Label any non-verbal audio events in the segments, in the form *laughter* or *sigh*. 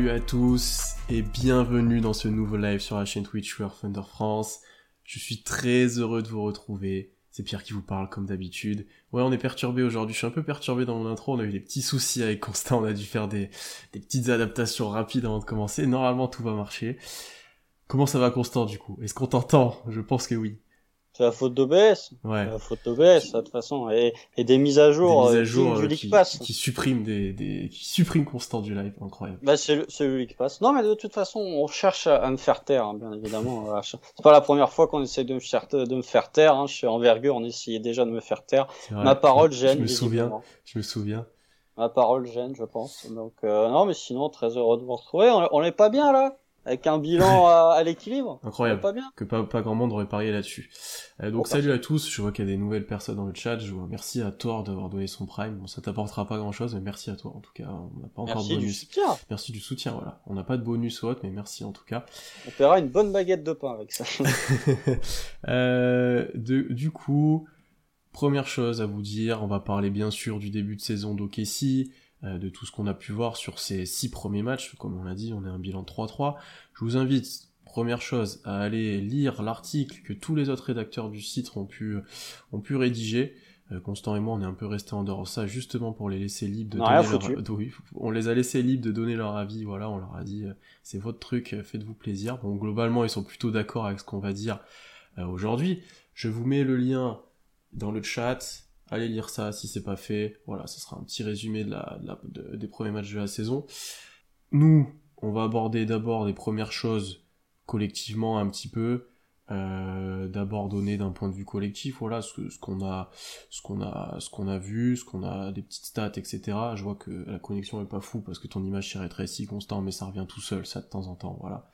Salut à tous et bienvenue dans ce nouveau live sur la chaîne Twitch War Thunder France. Je suis très heureux de vous retrouver. C'est Pierre qui vous parle comme d'habitude. Ouais, on est perturbé aujourd'hui. Je suis un peu perturbé dans mon intro. On a eu des petits soucis avec Constant. On a dû faire des, des petites adaptations rapides avant de commencer. Normalement, tout va marcher. Comment ça va, Constant, du coup? Est-ce qu'on t'entend? Je pense que oui. C'est la faute d'OBS. Ouais. La faute d'OBS, de toute façon. Et, et des mises à jour, mises à euh, jour, euh, qui, Pass. qui suppriment des, des, qui suppriment Constant du live. Incroyable. Bah, c'est le, c'est le League Pass. Non, mais de toute façon, on cherche à, à me faire taire, hein, bien évidemment. Euh, C'est pas la première fois qu'on essaie de me faire, de me faire taire. Hein. Chez Envergure, on essayait déjà de me faire taire. Ma parole Je gêne. me souviens. Je me souviens. Ma parole gêne, je pense. Donc, euh, non, mais sinon, très heureux de vous retrouver. On, on est pas bien, là Avec un bilan à, à l'équilibre Incroyable. est pas bien que pas, pas grand monde aurait parié là-dessus. Euh, donc salut à tous, je vois qu'il y a des nouvelles personnes dans le chat, je vois merci à Thor d'avoir donné son prime, bon ça t'apportera pas grand chose, mais merci à toi en tout cas, on n'a pas encore Merci de du bonus. soutien. Merci du soutien, voilà. On n'a pas de bonus ou autre, mais merci en tout cas. On paiera une bonne baguette de pain avec ça. *laughs* Euh, de, du coup, première chose à vous dire, on va parler bien sûr du début de saison euh, de tout ce qu'on a pu voir sur ces six premiers matchs. Comme on l'a dit, on est un bilan 3-3. Je vous invite, première chose, à aller lire l'article que tous les autres rédacteurs du site ont pu, ont pu rédiger. Euh, Constant et moi, on est un peu restés en dehors de ça, justement pour les laisser libres de donner leur... oui, on les a laissés libres de donner leur avis, voilà, on leur a dit, euh, c'est votre truc, euh, faites-vous plaisir. Bon, globalement, ils sont plutôt d'accord avec ce qu'on va dire euh, aujourd'hui. Je vous mets le lien dans le chat. Allez lire ça si c'est pas fait. Voilà, ce sera un petit résumé de la, de la- de- des premiers matchs de la saison. Nous, on va aborder d'abord les premières choses collectivement un petit peu. Euh, d'abord donner d'un point de vue collectif, voilà ce, ce qu'on a, ce qu'on a, ce qu'on a vu, ce qu'on a des petites stats, etc. Je vois que la connexion est pas fou parce que ton image s'y rétrécit constant, mais ça revient tout seul, ça de temps en temps, voilà.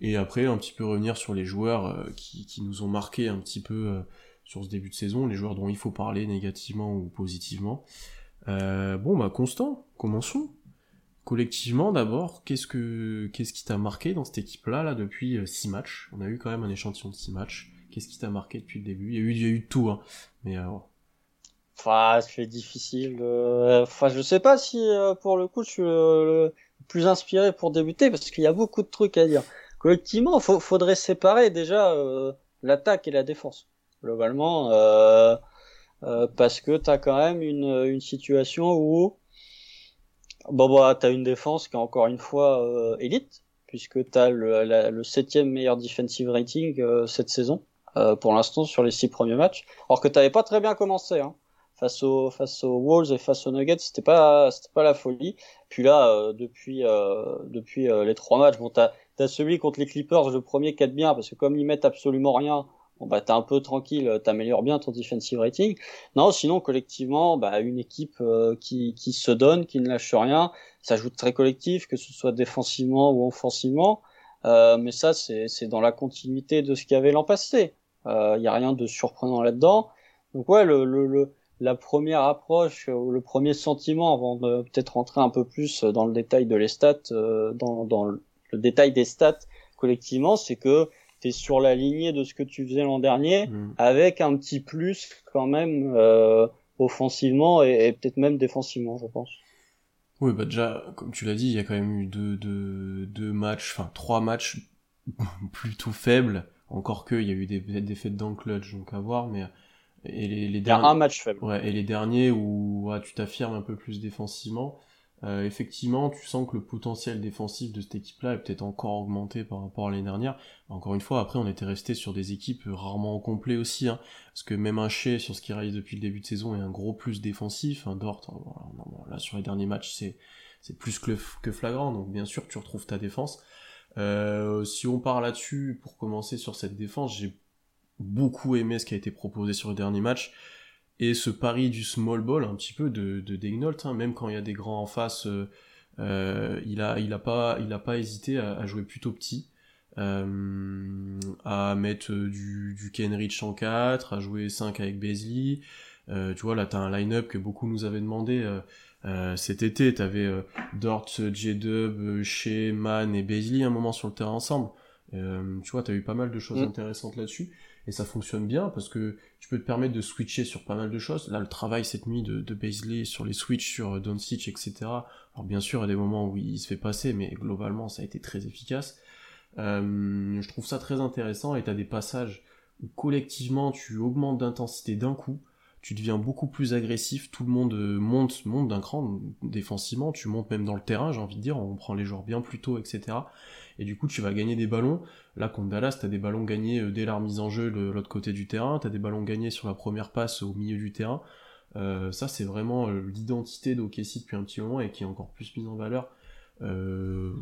Et après, un petit peu revenir sur les joueurs euh, qui, qui nous ont marqué un petit peu euh, sur ce début de saison, les joueurs dont il faut parler négativement ou positivement. Euh, bon, bah, Constant, commençons. Collectivement, d'abord, qu'est-ce que qu'est-ce qui t'a marqué dans cette équipe-là, là, depuis 6 matchs? On a eu quand même un échantillon de 6 matchs. Qu'est-ce qui t'a marqué depuis le début? Il y a eu, il y a eu tout, hein. Mais euh, Enfin, c'est difficile. Enfin, je sais pas si euh, pour le coup je suis le, le plus inspiré pour débuter parce qu'il y a beaucoup de trucs à dire. Collectivement, faut, faudrait séparer déjà euh, l'attaque et la défense. Globalement, euh, euh, parce que t'as quand même une, une situation où bon bah t'as une défense qui est encore une fois euh, élite puisque le, la- le septième meilleur defensive rating cette saison pour l'instant sur les six premiers matchs. Alors que t'avais pas très bien commencé. Hein face aux face aux Wolves et face aux Nuggets, c'était pas c'était pas la folie. Puis là, depuis depuis les trois matchs, bon t'as t'as celui contre les Clippers, le premier qui est bien parce que comme ils mettent absolument rien, bon bah t'es un peu tranquille, t'améliores bien ton defensive rating. Non, sinon collectivement, bah une équipe euh, qui qui se donne, qui ne lâche rien, ça joue très collectif, que ce soit défensivement ou offensivement. Euh, mais ça c'est dans la continuité de ce qu'il y avait l'an passé. Il y a rien de surprenant là-dedans. Donc ouais, le, le, le la première approche ou le premier sentiment avant de peut-être rentrer un peu plus dans le détail de les stats, euh, dans, dans le détail des stats collectivement, c'est que es sur la lignée de ce que tu faisais l'an dernier, hmm. avec un petit plus quand même euh, offensivement et, et peut-être même défensivement, je pense. Oui, bah déjà, comme tu l'as dit, il y a quand même eu deux, deux, deux matchs, enfin trois matchs *laughs* plutôt faibles. Encore que, il y a eu des, des défaites dans le clutch, donc à voir, mais et les, les Il y a derniers, un match faible. ouais, et les derniers où ouais, tu t'affirmes un peu plus défensivement, euh, effectivement, tu sens que le potentiel défensif de cette équipe-là est peut-être encore augmenté par rapport à l'année dernière. Encore une fois, après, on était resté sur des équipes rarement au complet aussi, hein, parce que même un Shea, sur ce qui réalise depuis le début de saison, est un gros plus défensif. Un Dort, euh, là, sur les derniers matchs, c'est plus que, que flagrant, donc bien sûr, tu retrouves ta défense. Euh, si on part là-dessus, pour commencer sur cette défense, j'ai beaucoup aimé ce qui a été proposé sur le dernier match. Et ce pari du small ball, un petit peu de, de Degnault, hein, même quand il y a des grands en face, euh, euh, il, a, il, a pas, il a pas hésité à, à jouer plutôt petit, euh, à mettre du, du Kenrich en 4, à jouer 5 avec Beasley. Euh, tu vois, là, t'as un line-up que beaucoup nous avaient demandé cet été. T'avais euh, Dort, J-Dub, Shea, Man et Beasley un moment sur le terrain ensemble. Tu vois, t'as eu pas mal de choses Mm. intéressantes là-dessus. Et ça fonctionne bien parce que tu peux te permettre de switcher sur pas mal de choses. Là, le travail cette nuit de, de sur les switches, sur Doncic, etc. Alors bien sûr, il y a des moments où il se fait passer, mais globalement, ça a été très efficace. Euh, je trouve ça très intéressant et t'as des passages où collectivement tu augmentes d'intensité d'un coup, tu deviens beaucoup plus agressif, tout le monde monte, monte d'un cran défensivement, tu montes même dans le terrain, j'ai envie de dire, on prend les joueurs bien plus tôt, etc. Et du coup, tu vas gagner des ballons. Là, contre Dallas, t'as des ballons gagnés euh, dès la remise en jeu de l'autre côté du terrain, t'as des ballons gagnés sur la première passe au milieu du terrain. Euh, ça, c'est vraiment euh, l'identité d'OKC depuis un petit moment et qui est encore plus mise en valeur de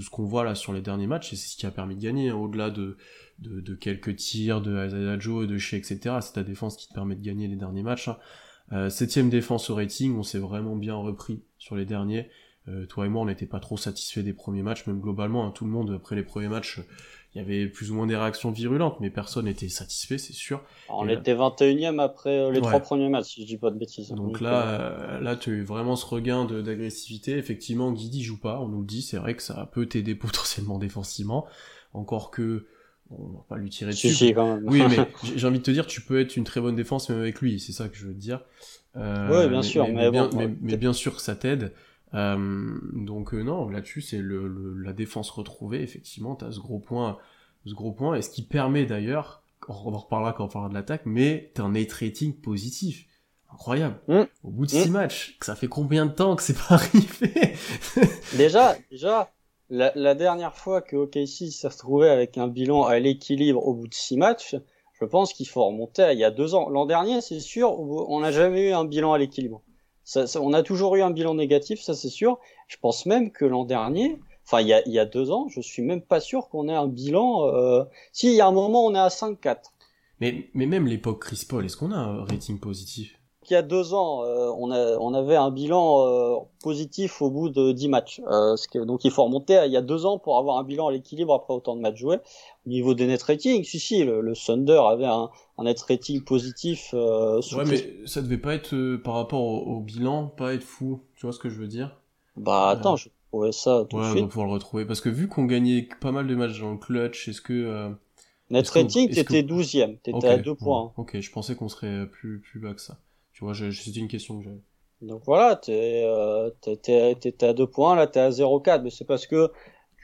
ce qu'on voit là sur les derniers matchs et c'est ce qui a permis de gagner hein, au-delà de, de, quelques tirs de Isaiah Joe et de chez etc c'est ta défense qui te permet de gagner les derniers matchs hein. septième défense au rating on s'est vraiment bien repris sur les derniers euh, toi et moi on n'était pas trop satisfait des premiers matchs même globalement hein, tout le monde après les premiers matchs il y avait plus ou moins des réactions virulentes, mais personne n'était satisfait, c'est sûr. On était 21ème après euh, les trois premiers matchs, si je dis pas de bêtises. Donc, là, euh, là, tu as vraiment ce regain d'agressivité. Effectivement, Guidi joue pas, on nous le dit, c'est vrai que ça peut t'aider *laughs* potentiellement défensivement. Encore que, on va pas lui tirer dessus. quand même. Oui, mais *laughs* j'ai envie de te dire, tu peux être une très bonne défense même avec lui, c'est ça que je veux te dire. Euh, oui, bien sûr, mais, bien, mais, bien sûr que ça t'aide. Euh, donc euh, non, là-dessus c'est le, la défense retrouvée. Effectivement, t'as ce gros point, ce gros point, et ce qui permet d'ailleurs, on en reparlera quand on parlera de l'attaque, mais t'as un net rating positif. Incroyable. Mm. Au bout de six mm. matchs, ça fait combien de temps que c'est pas *laughs* arrivé? Déjà, déjà, la, dernière fois que OKC s'est retrouvé avec un bilan à l'équilibre au bout de six matchs, je pense qu'il faut remonter à il y a deux ans. L'an dernier, c'est sûr, on n'a jamais eu un bilan à l'équilibre on a toujours eu un bilan négatif, ça c'est sûr. Je pense même que l'an dernier, enfin il y a, il y a deux ans, je suis même pas sûr qu'on ait un bilan. Euh... Si, il y a un moment, on est à 5-4. Mais, mais même l'époque Chris Paul, est-ce qu'on a un rating positif? Il y a deux ans, euh, on, a, on avait un bilan euh, positif au bout de 10 matchs. Euh, donc il faut remonter à il y a deux ans pour avoir un bilan à l'équilibre après autant de matchs joués. Au niveau des net ratings, si si, le, le Thunder avait un, un, net rating positif. ouais, mais ça devait pas être par rapport au, bilan, pas être fou. Tu vois ce que je veux dire? Bah attends, je trouvais ça tout ouais, de suite. on va pouvoir le retrouver parce que vu qu'on gagnait pas mal de matchs dans le clutch, est-ce que Net rating, t'étais 12ème, t'étais à 2 points. ok, je pensais qu'on serait plus, plus bas que ça. Tu vois, c'était une question que j'avais. Donc voilà, t'es euh, à 2 points, là t'es à 0,4, mais c'est parce que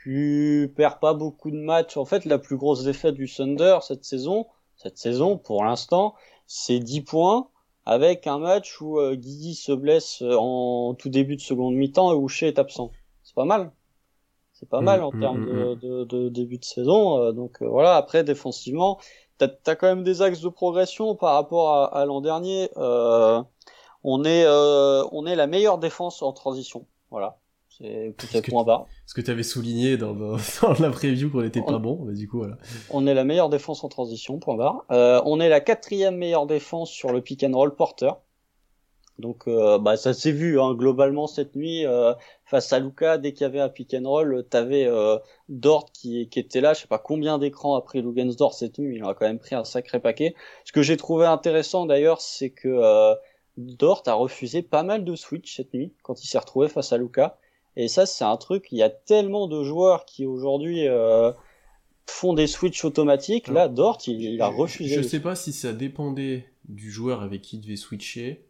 tu perds pas beaucoup de matchs. En fait, la plus grosse défaite du Thunder cette saison, cette saison pour l'instant, c'est 10 points avec un match où euh, Guidi se blesse en tout début de seconde mi-temps et Ouché est absent. C'est pas mal. C'est pas mal en mmh, termes mmh, de, de, début de saison. Euh, donc euh, voilà, après défensivement, t'as as quand même des axes de progression par rapport à, l'an dernier. Euh, on est euh, on est la meilleure défense en transition. Voilà. C'est point bas. Ce que tu avais souligné dans, *laughs* dans, la preview qu'on n'était pas bon, bah, du coup voilà. On est la meilleure défense en transition, point barre. Euh, on est la quatrième meilleure défense sur le pick and roll porter. Donc euh, bah, ça s'est vu hein, globalement cette nuit euh, face à Luca dès qu'il y avait un pick and roll, t'avais euh, Dort qui, qui était là, je sais pas combien d'écrans a pris Dort cette nuit, il a quand même pris un sacré paquet. Ce que j'ai trouvé intéressant d'ailleurs, c'est que euh, Dort a refusé pas mal de switch cette nuit quand il s'est retrouvé face à Luca. Et ça c'est un truc, il y a tellement de joueurs qui aujourd'hui font des switches automatiques. Là, Dort, il, il a refusé. Je sais pas si ça dépendait du joueur avec qui il devait switcher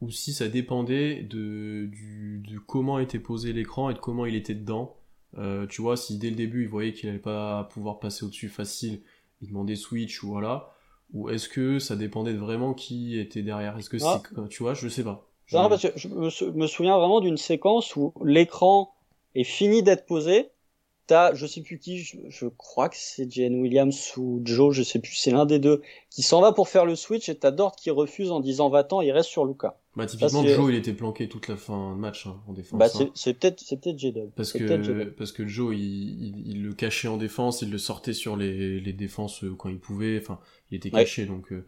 ou si ça dépendait de, du, de comment était posé l'écran et de comment il était dedans. Euh, tu vois, si dès le début il voyait qu'il n'allait pas pouvoir passer au-dessus facile, il demandait switch ou voilà. Ou est-ce que ça dépendait de vraiment qui était derrière? Est-ce que ah. c'est, tu vois, je sais pas. Je... Non, parce que je me, souviens vraiment d'une séquence où l'écran est fini d'être posé. T'as, je sais plus qui, je, crois que c'est Jane Williams ou Joe, je sais plus, c'est l'un des deux, qui s'en va pour faire le switch et t'as Dort qui refuse en disant va-t'en, il reste sur Luca. Bah, typiquement, Joe, il était planqué toute la fin de match hein, en défense. Bah, hein. c'est peut-être c'est peut-être J-Dub. Parce que parce que Joe, il, il, il, le cachait en défense, il le sortait sur les, les défenses euh, quand il pouvait. Enfin, il était caché, donc. Euh,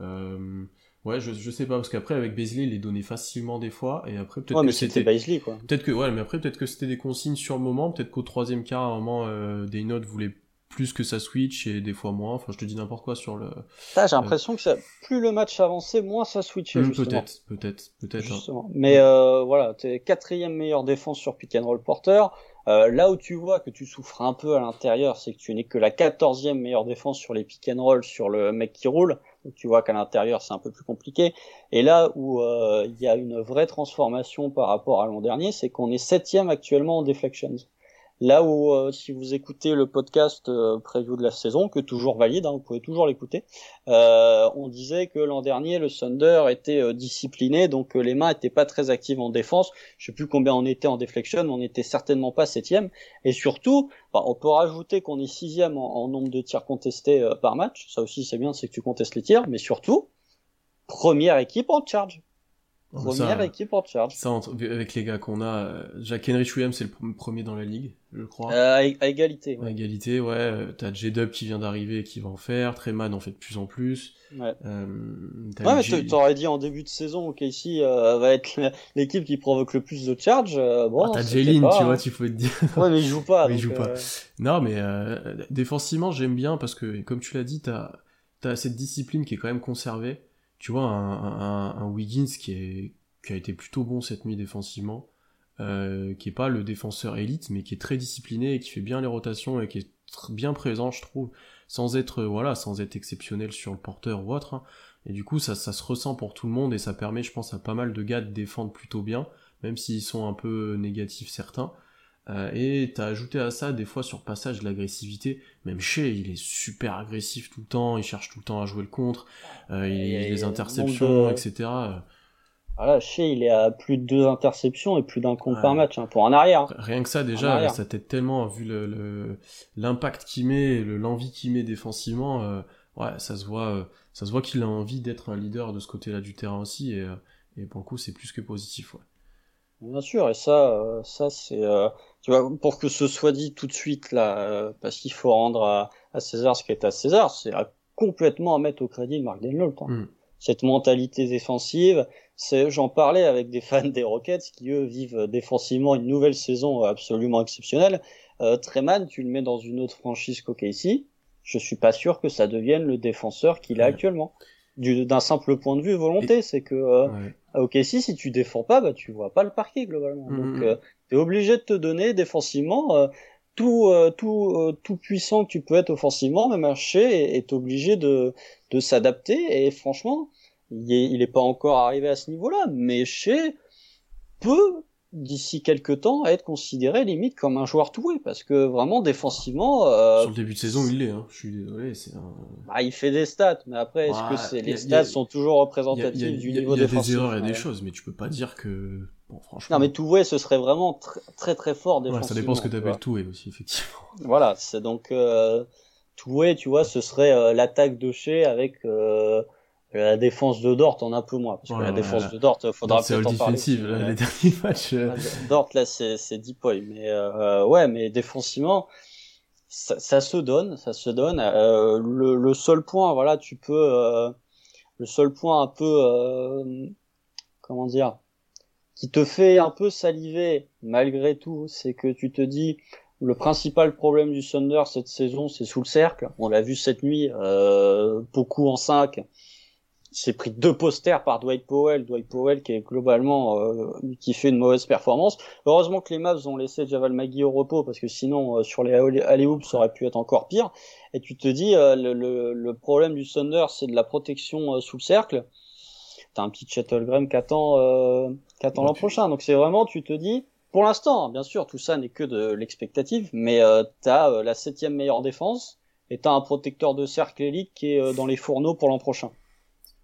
euh, ouais, je, je sais pas parce qu'après avec Beasley, il les donnait facilement des fois, et après peut-être ouais, que c'était Beasley quoi. Peut-être que ouais, mais après peut-être que c'était des consignes sur le moment, peut-être qu'au troisième quart, à un moment, euh, des notes voulaient plus que ça switch et des fois moins. Enfin, je te dis n'importe quoi sur le. j'ai l'impression que ça, plus le match avançait, moins ça switchait. Mmh, peut-être, peut-être, peut-être. Hein. Mais euh, voilà, t'es quatrième meilleure défense sur pick and roll porter. Euh, là où tu vois que tu souffres un peu à l'intérieur, c'est que tu n'es que la quatorzième meilleure défense sur les pick and roll sur le mec qui roule. Donc tu vois qu'à l'intérieur c'est un peu plus compliqué. Et là où euh, il y a une vraie transformation par rapport à l'an dernier, c'est qu'on est septième actuellement en deflections. Là où, euh, si vous écoutez le podcast euh, preview de la saison, que toujours valide, hein, vous pouvez toujours l'écouter, euh, on disait que l'an dernier, le Thunder était euh, discipliné, donc les mains étaient pas très actives en défense. Je sais plus combien on était en deflection, on n'était certainement pas septième. Et surtout, bah, on peut rajouter qu'on est sixième en, nombre de tirs contestés par match. Ça aussi, c'est bien, c'est que tu contestes les tirs, mais surtout, première équipe en charge. Première équipe en charge. Ça, avec les gars qu'on a, euh, Jack Henry Williams, c'est le premier dans la ligue, je crois. Euh, à, égalité. Ouais. À égalité, ouais. Euh, t'as J-Dub qui vient d'arriver et qui va en faire. Treman en fait de plus en plus. Ouais. Euh, ouais, mais t'aurais dit en début de saison, ok, ici euh, va être l'équipe qui provoque le plus de charge. bon, ah, t'as Jalen, tu vois, tu faut te dire. *laughs* ouais, mais il joue pas. mais *laughs* il joue pas. Non, mais défensivement, j'aime bien parce que, comme tu l'as dit, t'as as cette discipline qui est quand même conservée tu vois, un, Wiggins qui, est, qui a été plutôt bon cette nuit défensivement, euh, qui est pas le défenseur élite, mais qui est très discipliné et qui fait bien les rotations et qui est bien présent, je trouve, sans être, voilà, sans être exceptionnel sur le porteur ou autre. Hein. Et du coup, ça, ça se ressent pour tout le monde et ça permet, je pense, à pas mal de gars de défendre plutôt bien, même s'ils sont un peu négatifs certains. Euh, et t'as ajouté à ça des fois sur passage de l'agressivité. Même chez, il est super agressif tout le temps, il cherche tout le temps à jouer le contre, euh, il, a les interceptions, etc. Voilà, chez il est à plus de deux interceptions et plus d'un contre par match hein, pour un arrière. Rien que ça déjà, ça t'aide tellement vu le l'impact qu'il met, l'envie qu'il met défensivement. Euh, ouais, ça se voit, euh, ça se voit qu'il a envie d'être un leader de ce côté-là du terrain aussi et, euh, et pour le coup c'est plus que positif. Ouais. Bien sûr, et ça, ça c'est, tu vois, pour que ce soit dit tout de suite là, parce qu'il faut rendre à, à, César ce qui est à César, c'est complètement à mettre au crédit de Mark Denlolt. Hein. Mm. Cette mentalité défensive, j'en parlais avec des fans des Rockets qui eux vivent défensivement une nouvelle saison absolument exceptionnelle. Euh, Treman, tu le mets dans une autre franchise qu'OKC, je suis pas sûr que ça devienne le défenseur qu'il a actuellement. D'un simple point de vue volonté, c'est que euh, à OKC, si tu défends pas, bah tu vois pas le parquet globalement. Mm-hmm. Donc euh, tu es obligé de te donner défensivement euh, tout euh, tout euh, tout puissant que tu peux être offensivement, même un Shea est obligé de de s'adapter. Et franchement il est, pas encore arrivé à ce niveau-là, mais chez peut d'ici quelques temps être considéré limite comme un joueur toué parce que vraiment défensivement euh... sur le début de saison il l'est hein. je suis désolé c'est un... bah, il fait des stats mais après est-ce que c'est les stats sont toujours représentatifs du niveau défensif il y a des erreurs et des choses mais tu peux pas dire que bon franchement non mais toué ce serait vraiment très très, très fort défensivement ouais, ça dépend ce que tu appelles toué aussi effectivement *laughs* voilà c'est donc euh, toué tu vois ce serait euh, l'attaque de chez avec euh, la défense de Dort, on a un peu moins. Parce que la défense de Dort, faudra peut-être en parler. C'est là, les derniers matchs. Euh. Dort, là, c'est, c'est deep boy. Mais, euh, ouais, mais défensivement, ça, ça, se donne, ça se donne. Euh, le, le, seul point, voilà, tu peux, euh, le seul point un peu, euh, comment dire, qui te fait un peu saliver, malgré tout, c'est que tu te dis, le principal problème du Thunder cette saison, c'est sous le cercle. On l'a vu cette nuit, euh, beaucoup en 5 s'est pris deux posters par Dwight Powell, Dwight Powell qui est globalement euh, qui fait une mauvaise performance. Heureusement que les Mavs ont laissé Javal Magui au repos parce que sinon euh, sur les alley ça aurait pu être encore pire. Et tu te dis euh, le, le, le, problème du Thunder c'est de la protection sous le cercle. T'as un petit Graham qui attend qui attend l'an prochain. Donc c'est vraiment tu te dis pour l'instant bien sûr tout ça n'est que de l'expectative, mais t'as la septième meilleure défense et t'as un protecteur de cercle élite qui est dans les fourneaux pour l'an prochain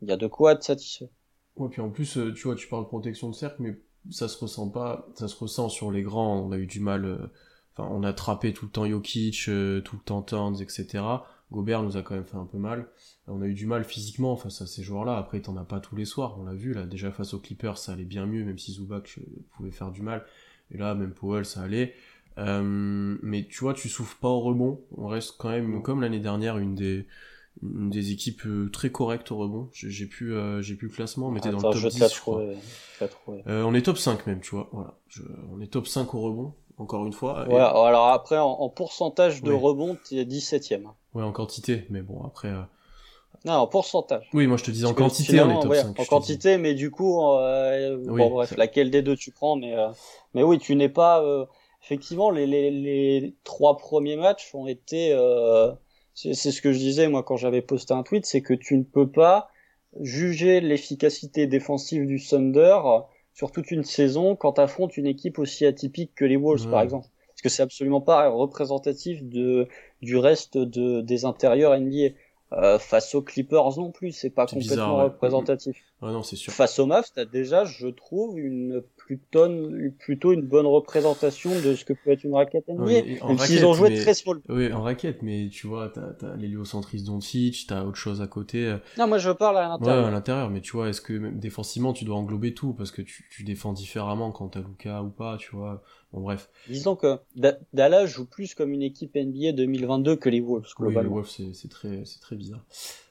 il y a de quoi être satisfait. Ouais, puis en plus, euh, tu vois, tu parles de protection de cercle, mais ça se ressent pas, ça se ressent sur les grands, on a eu du mal, euh, enfin, on a attrapé tout le temps Jokic, euh, tout le temps Towns, etc. Gobert nous a quand même fait un peu mal. On a eu du mal physiquement face à ces joueurs-là. Après, t'en as pas tous les soirs, on l'a vu, là. Déjà, face aux Clippers, ça allait bien mieux, même si Zubac pouvait faire du mal. Et là, même Powell, ça allait. mais tu vois, tu souffres pas au rebond. On reste quand même, comme l'année dernière, une des, des équipes euh, très correctes au rebond. J'ai plus, euh, j'ai plus le classement, mais t'es dans le top 10, je crois. Euh, on est top 5 même, tu vois. Voilà. on est top 5 au rebond, encore une fois. Ouais, alors après, en, pourcentage de rebond, t'es 17ème. Ouais, en quantité, mais bon, après... Non, en pourcentage. Oui, moi je te dis en quantité, on est top 5. En quantité, mais du coup, bon bref, laquelle des deux tu prends, mais, mais oui, tu n'es pas effectivement, les, les, les trois premiers matchs ont été. Euh, c'est ce que je disais moi quand j'avais posté un tweet, c'est que tu ne peux pas juger l'efficacité défensive du Thunder sur toute une saison quand tu affrontes une équipe aussi atypique que les Wolves, par exemple. Parce que c'est absolument pas représentatif de, du reste de, des intérieurs NBA. Euh, face aux Clippers non plus, c'est pas complètement représentatif. non, c'est sûr. Face aux Mavs, t'as déjà, je trouve, une plutôt, plutôt une bonne représentation de ce que peut être une raquette NBA. Oui, même s'ils ont joué très small. Oui, en raquette, mais tu vois, t'as, t'as l'héliocentrisme Doncic, t'as autre chose à côté. Non, moi je parle à l'intérieur. Ouais, à l'intérieur, mais tu vois, est-ce que même défensivement tu dois englober tout parce que tu, tu défends différemment quand t'as Luca ou pas, tu vois. Bon, bref. Disons que Dallas joue plus comme une équipe NBA 2022 que les Wolves, globalement. Oui, les Wolves, c'est très, très bizarre.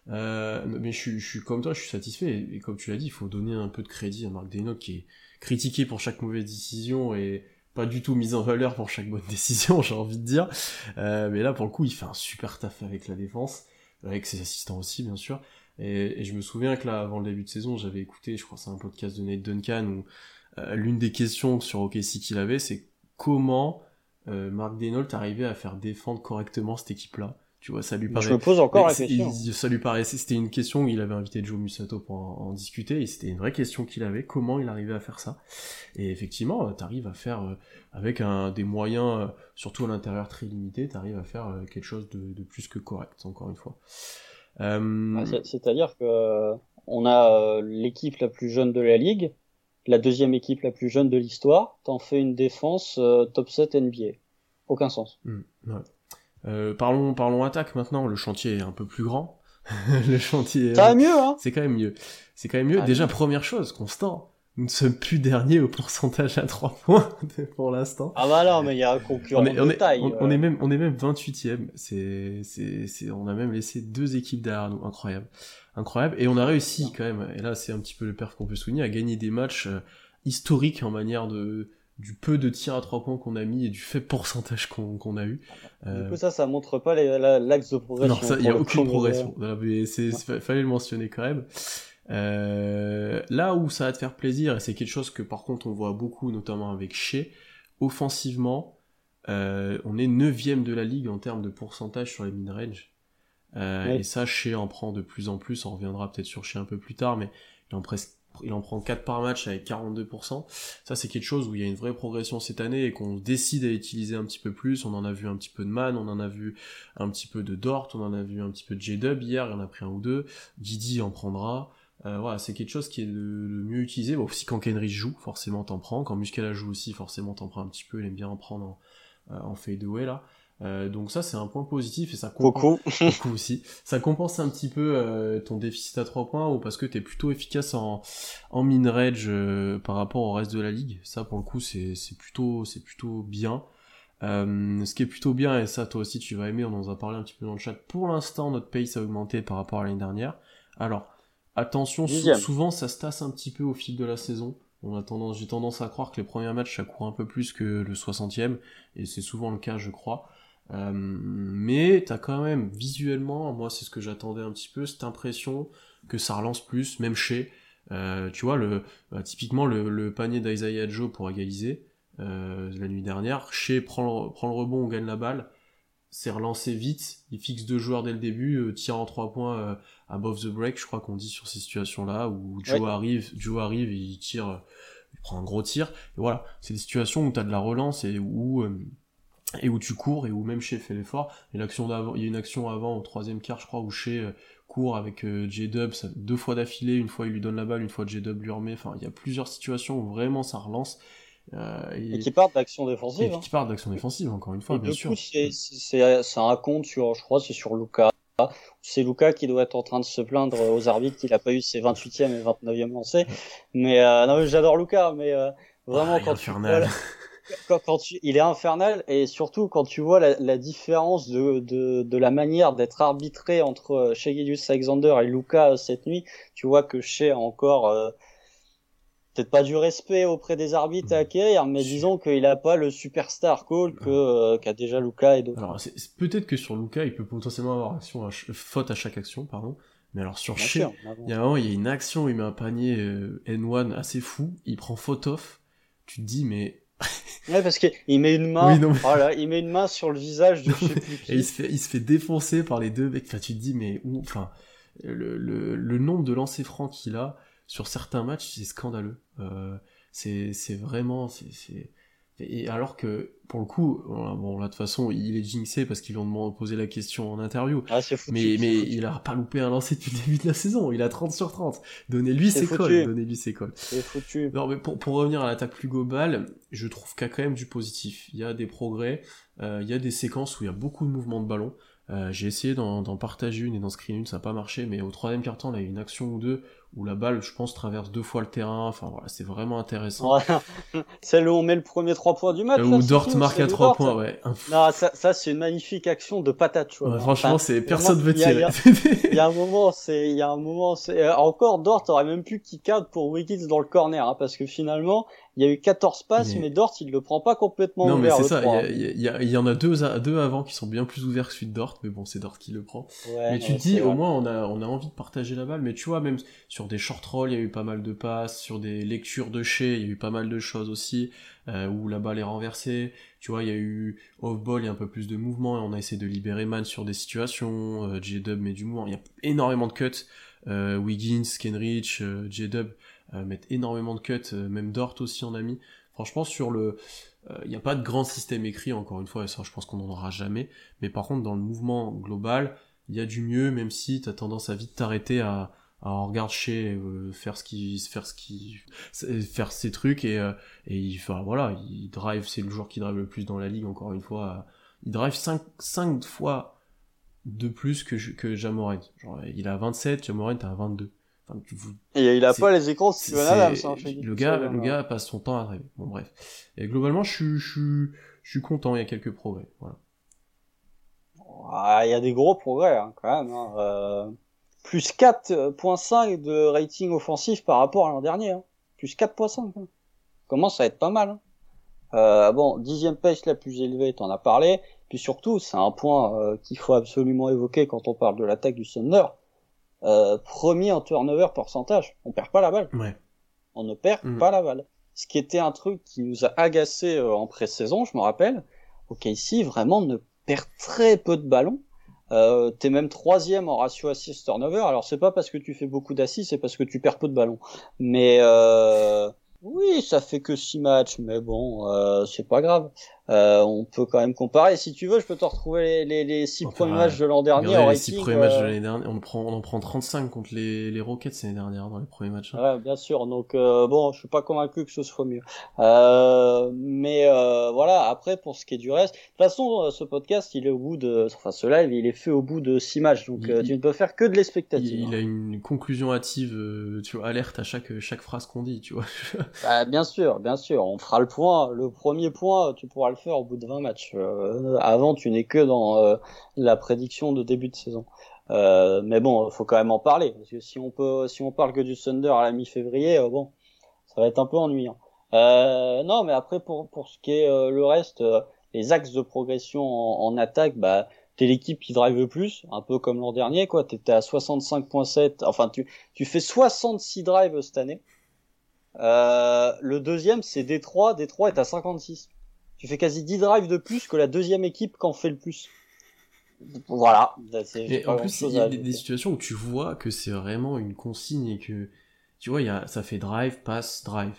Euh, mais je, je, suis comme toi, je suis satisfait. Et, comme tu l'as dit, il faut donner un peu de crédit à Marc Desnotes qui est critiqué pour chaque mauvaise décision et pas du tout mis en valeur pour chaque bonne *laughs* décision, j'ai envie de dire. Euh, mais là, pour le coup, il fait un super taf avec la défense, avec ses assistants aussi, bien sûr. Et, et je me souviens que là, avant le début de saison, j'avais écouté, je crois c'est un podcast de Nate Duncan, où euh, l'une des questions sur OKC qu'il avait, c'est comment euh, Mark Denault arrivait à faire défendre correctement cette équipe-là. Tu vois, ça lui paraît. Je me pose encore la question. ça lui paraissait, c'était une question, il avait invité Joe Musato pour en, discuter, et c'était une vraie question qu'il avait, comment il arrivait à faire ça. Et effectivement, euh, t'arrives à faire, euh, avec un, des moyens, surtout à l'intérieur très limités, t'arrives à faire quelque chose de, de, plus que correct, encore une fois. Euh... C'est-à-dire que on a l'équipe la plus jeune de la ligue, la deuxième équipe la plus jeune de l'histoire, t'en fais une défense euh, top 7 NBA. Aucun sens. Hmm, euh, parlons, parlons attaque maintenant. Le chantier est un peu plus grand. *laughs* le chantier. Ça va mieux, hein C'est quand même mieux. C'est quand même mieux. Déjà, première chose, constant. Nous ne sommes plus derniers au pourcentage à 3 *laughs* points pour l'instant. Ah bah non, mais il y a un concurrent on de taille. On, est même, on est même 28ème. C'est, c'est, c'est, on a même laissé deux équipes derrière nous. Incroyable incroyable. Et on a réussi quand même, et là c'est un petit peu le perf qu'on peut souligner, à gagner des matchs euh, historiques en manière de du peu de tirs à trois points qu'on a mis et du faible pourcentage qu'on a eu. Du coup, ça, ça montre pas l'axe de progression. Non, il n'y a aucune progression. Il fallait le mentionner quand même. Euh, là où ça va te faire plaisir, et c'est quelque chose que par contre on voit beaucoup, notamment avec Shea, offensivement, euh, on est neuvième de la ligue en termes de pourcentage sur les mid-range. Euh, et ça, Shea en prend de plus en plus, on reviendra peut-être sur Shea un peu plus tard, mais il en, presque, il en prend 4 par match avec 42%. Ça, c'est quelque chose où il y a une vraie progression cette année et qu'on décide à utiliser un petit peu plus. On en a vu un petit peu de Man, on en a vu un petit peu de Dort, on en a vu un petit peu de J-Dub hier, il en a pris un ou deux. Didi en prendra. Euh, voilà, c'est quelque chose qui est le, mieux utilisé. Bon, aussi quand Kenry joue, forcément t'en prends. Quand Muscala joue aussi, forcément t'en prends un petit peu. Il aime bien en prendre en, euh, en fadeaway là. Euh, donc ça c'est un point positif et ça compense *laughs* *laughs* aussi. Ça compense un petit peu euh, ton déficit à 3 points ou parce que t'es plutôt efficace en en min range euh, par rapport au reste de la ligue? Ça pour le coup c'est c'est plutôt c'est plutôt bien. ce qui est plutôt bien et ça toi aussi tu vas aimer, on en a parlé un petit peu dans le chat. Pour l'instant notre pace a augmenté par rapport à l'année dernière. Alors attention souvent ça se tasse un petit peu au fil de la saison. On a tendance, j'ai tendance à croire que les premiers matchs ça court un peu plus que le 60e et c'est souvent le cas je crois. Euh, mais t'as quand même visuellement, moi c'est ce que j'attendais un petit peu, cette impression que ça relance plus, même chez, euh, tu vois, le, bah, typiquement le, panier d'Isaiah Joe pour égaliser euh, la nuit dernière, chez prend le, prend le rebond, on gagne la balle, c'est relancé vite, il fixe deux joueurs dès le début, tire en trois points above the break, je crois qu'on dit sur ces situations-là, où Joe arrive, Joe arrive, il tire, il prend un gros tir, et voilà, c'est des situations où t'as de la relance et où et où tu cours et où même Shea fait l'effort. Et l'action d'avant, il y a une action avant au troisième quart, je crois, où Shea euh, court avec euh, J-Dub deux fois d'affilée, une fois il lui donne la balle, une fois J-Dub lui remet. Enfin, il y a plusieurs situations où vraiment ça relance. Euh, et, qui partent d'action défensive. Et hein. qui partent d'action défensive, encore une fois, bien sûr. C'est un compte sur, je crois, c'est sur Luca. C'est Luca qui doit être en train de se plaindre aux arbitres qu'il n'a pas eu ses 28e et 29e lancés. Mais euh, non, j'adore Luca, mais euh, vraiment ah, quand tu *laughs* quand, tu, il est infernal et surtout quand tu vois la, la différence de, de, de, la manière d'être arbitré entre euh, Shea Alexander et Luca euh, cette nuit, tu vois que Shea a encore euh, peut-être pas du respect auprès des arbitres à mm. acquérir, mais disons qu'il a pas le superstar call que qu'a déjà Luca et d'autres. Alors peut-être que sur Luca, il peut potentiellement avoir action à faute à chaque action, pardon. Mais alors sur Shea, il y a il y a une action où il met un panier N1 assez fou, il prend faute off. Tu te dis mais Ouais, parce qu'il met une main, voilà, il met une main sur le visage de je sais plus *laughs* Et il se fait, il se fait défoncer par les deux mecs. Enfin, tu te dis, mais où, enfin, le, le, le nombre de lancers francs qu'il a sur certains matchs, c'est scandaleux. Euh, c'est, c'est vraiment, c'est, c'est, et alors que, pour le coup, bon, là, de toute façon, il est jinxé parce qu'ils lui ont posé la question en interview. Ah, mais, mais il a pas loupé un lancer depuis le début de la saison. Il a 30 sur 30. Donnez-lui ses calls. Donnez-lui ses calls. C'est foutu. Non, mais pour, pour revenir à l'attaque plus globale, je trouve qu'il y a quand même du positif. Il y a des progrès. Euh, il y a des séquences où il y a beaucoup de mouvements de ballon. Euh, j'ai essayé d'en partager une et d'en screen une, ça n'a pas marché, mais au troisième quart-temps, il y a une action ou deux où la balle, je pense, traverse deux fois le terrain. Enfin voilà, c'est vraiment intéressant. *laughs* Celle où on met le premier trois points du match. Euh, où Dort marque à trois points, ouais. Non, ça, ça c'est une magnifique action de patate. franchement, c'est personne veut tirer. Il y, a un moment, c'est, il y a un moment, c'est euh, encore Dort aurait même pu kick out pour Wiggins dans le corner, hein, parce que finalement, il y a eu 14 passes, mais, Dort, il le prend pas complètement non, ouvert. Non, mais c'est ça. Il y, y, en a deux, deux avant qui sont bien plus ouverts que celui de Dort, mais bon, c'est Dort qui le prend. mais tu te dis, au moins, on a, on a envie de partager la balle, mais tu vois, même sur des short rolls, il y a eu pas mal de passes, sur des lectures de chez, il y a eu pas mal de choses aussi, euh, où la balle est renversée. Tu vois, il y a eu off-ball, il y a un peu plus de mouvement, et on a essayé de libérer Man sur des situations, euh, J-Dub met du mouvement, il y a énormément de cuts. Euh, Wiggins, Kenrich, euh, J-Dub mettent énormément de cuts, même Dort aussi en a mis. Franchement, sur le, il n'y a pas de grand système écrit, encore une fois, et ça, je pense qu'on n'en aura jamais. Mais par contre, dans le mouvement global, il y a du mieux, même si tu as tendance à vite t'arrêter à, à en regarde chez euh, faire ce qui faire ce qui faire ses trucs et euh, et il enfin, voilà il drive c'est le joueur qui drive le plus dans la ligue encore une fois il drive 5 5 fois de plus que que Jamorant genre il a 27 Jamorant a 22 et il a pas les écrans Steven Adams. Hein, le gars, le gars passe son temps à rêver. Bon, bref. Et globalement, je suis, je suis, je suis content. Il y a quelques progrès. Voilà. Ah, il y a des gros progrès, hein, quand même. Hein. Euh, plus 4.5 de rating offensif par rapport à l'an dernier. Hein. Plus 4.5. Hein. Commence à être pas mal. Hein. Euh, bon, dixième pace la plus élevée, t'en as parlé. Puis surtout, c'est un point euh, qu'il faut absolument évoquer quand on parle de l'attaque du Thunder euh, premier en turnover pourcentage. On perd pas la balle. Ouais. On ne perd mm. pas la balle. Ce qui était un truc qui nous a agacé euh, en pré-saison, je me rappelle. Ok, ici vraiment ne perd très peu de ballons. Euh, t'es même troisième en ratio assist turnover. Alors c'est pas parce que tu fais beaucoup d'assists, c'est parce que tu perds peu de ballons. Mais euh, oui, ça fait que six matchs, mais bon, euh, c'est pas grave. Euh, on peut quand même comparer. Si tu veux, je peux te retrouver les, les, six premiers matchs de l'an dernier. les six premiers matchs de euh, l'année dernière, on, prend, on en prend 35 contre les, les Rockets l'année dernière dans les premiers matchs. Hein. Ouais, bien sûr. Donc euh, bon, je suis pas convaincu que ce soit mieux. Euh, mais voilà. Après, pour ce qui est du reste, de toute façon, ce podcast, il est au bout de, enfin, ce live, il est fait au bout de six matchs. Donc tu ne peux faire que de l'expectative. Il, il, a une conclusion hâtive, tu vois, alerte à chaque chaque phrase qu'on dit, tu vois. bah, bien sûr, bien sûr. On fera le point. Le premier point, tu pourras le faire au bout de 20 matchs. Euh, avant, tu n'es que dans euh, la prédiction de début de saison. Euh, mais bon, faut quand même en parler parce que si on peut, si on parle que du Thunder à la mi-février, bon, ça va être un peu ennuyant. non, mais après pour pour ce qui est le reste, les axes de progression en, attaque, bah t'es l'équipe qui drive le plus, un peu comme l'an dernier, quoi. T'étais à 65.7, enfin tu tu fais 66 drives cette année. Le deuxième, c'est Détroit. Détroit est à 56. Tu fais quasi 10 drives de plus que la deuxième équipe qu'en fait le plus. Voilà. Et en plus, il y a des, situations où tu vois que c'est vraiment une consigne et que, tu vois, y a, ça fait drive, pass, drive.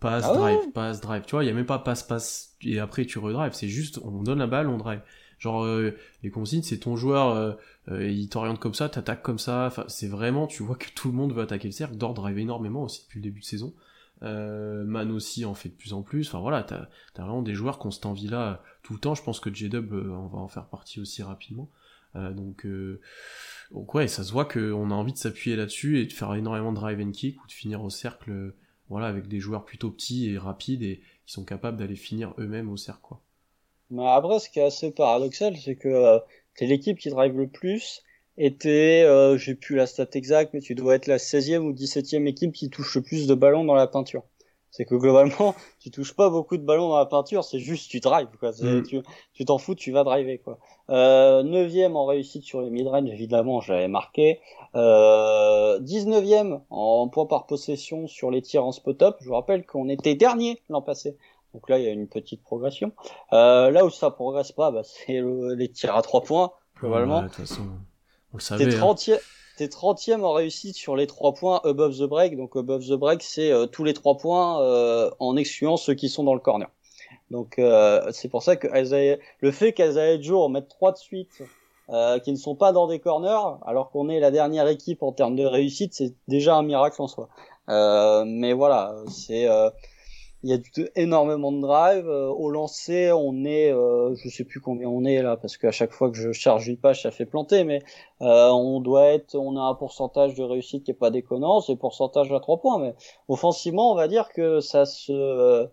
Pass, ah drive, pass, drive. Tu vois, il y a même pas pass, pass, et après tu redrive. C'est juste, on donne la balle, on drive. Genre, euh, les consignes, c'est ton joueur, euh, euh, il t'oriente comme ça, t'attaques comme ça. Enfin, c'est vraiment, tu vois que tout le monde veut attaquer le cercle. Dor drive énormément aussi depuis le début de saison. Euh, Man aussi en fait de plus en plus. Enfin voilà, t'as as vraiment des joueurs qui ont cette envie-là tout le temps. Je pense que J-Dub, euh, on va en faire partie aussi rapidement. donc, donc ouais, ça se voit qu'on a envie de s'appuyer là-dessus et de faire énormément de drive and kick ou de finir au cercle, voilà, avec des joueurs plutôt petits et rapides et qui sont capables d'aller finir eux-mêmes au cercle. Mais après, ce qui est assez paradoxal, c'est que c'est l'équipe qui drive le plus était, euh, j'ai plus la stat exacte, mais tu dois être la 16e ou 17e équipe qui touche le plus de ballons dans la peinture. C'est que globalement, *laughs* tu touches pas beaucoup de ballons dans la peinture, c'est juste tu drives, quoi. Mm. Tu t'en fous, tu vas driver, quoi. Euh, 9e en réussite sur les mid-range, évidemment, j'avais marqué. Euh, 19e en points par possession sur les tirs en spot-up. Je vous rappelle qu'on était dernier l'an passé Donc là, il y a une petite progression. Euh, là où ça progresse pas, bah, c'est les tirs à trois points, globalement. de toute façon, on le savait. T'es 30e, hein. 30e en réussite sur les trois points above the break. Donc above the break, c'est euh, tous les trois points euh, en excluant ceux qui sont dans le corner. Donc euh, c'est pour ça que le fait qu'Azaï Joe en mette trois de suite euh, qui ne sont pas dans des corners, alors qu'on est la dernière équipe en termes de réussite, c'est déjà un miracle en soi. Euh, mais voilà, c'est euh, il y a énormément de drive euh, au lancer. On est, euh, je sais plus combien on est là, parce qu'à chaque fois que je charge une page, ça fait planter. Mais euh, on doit être, on a un pourcentage de réussite qui est pas déconnant. C'est pourcentage à trois points, mais offensivement, on va dire que ça se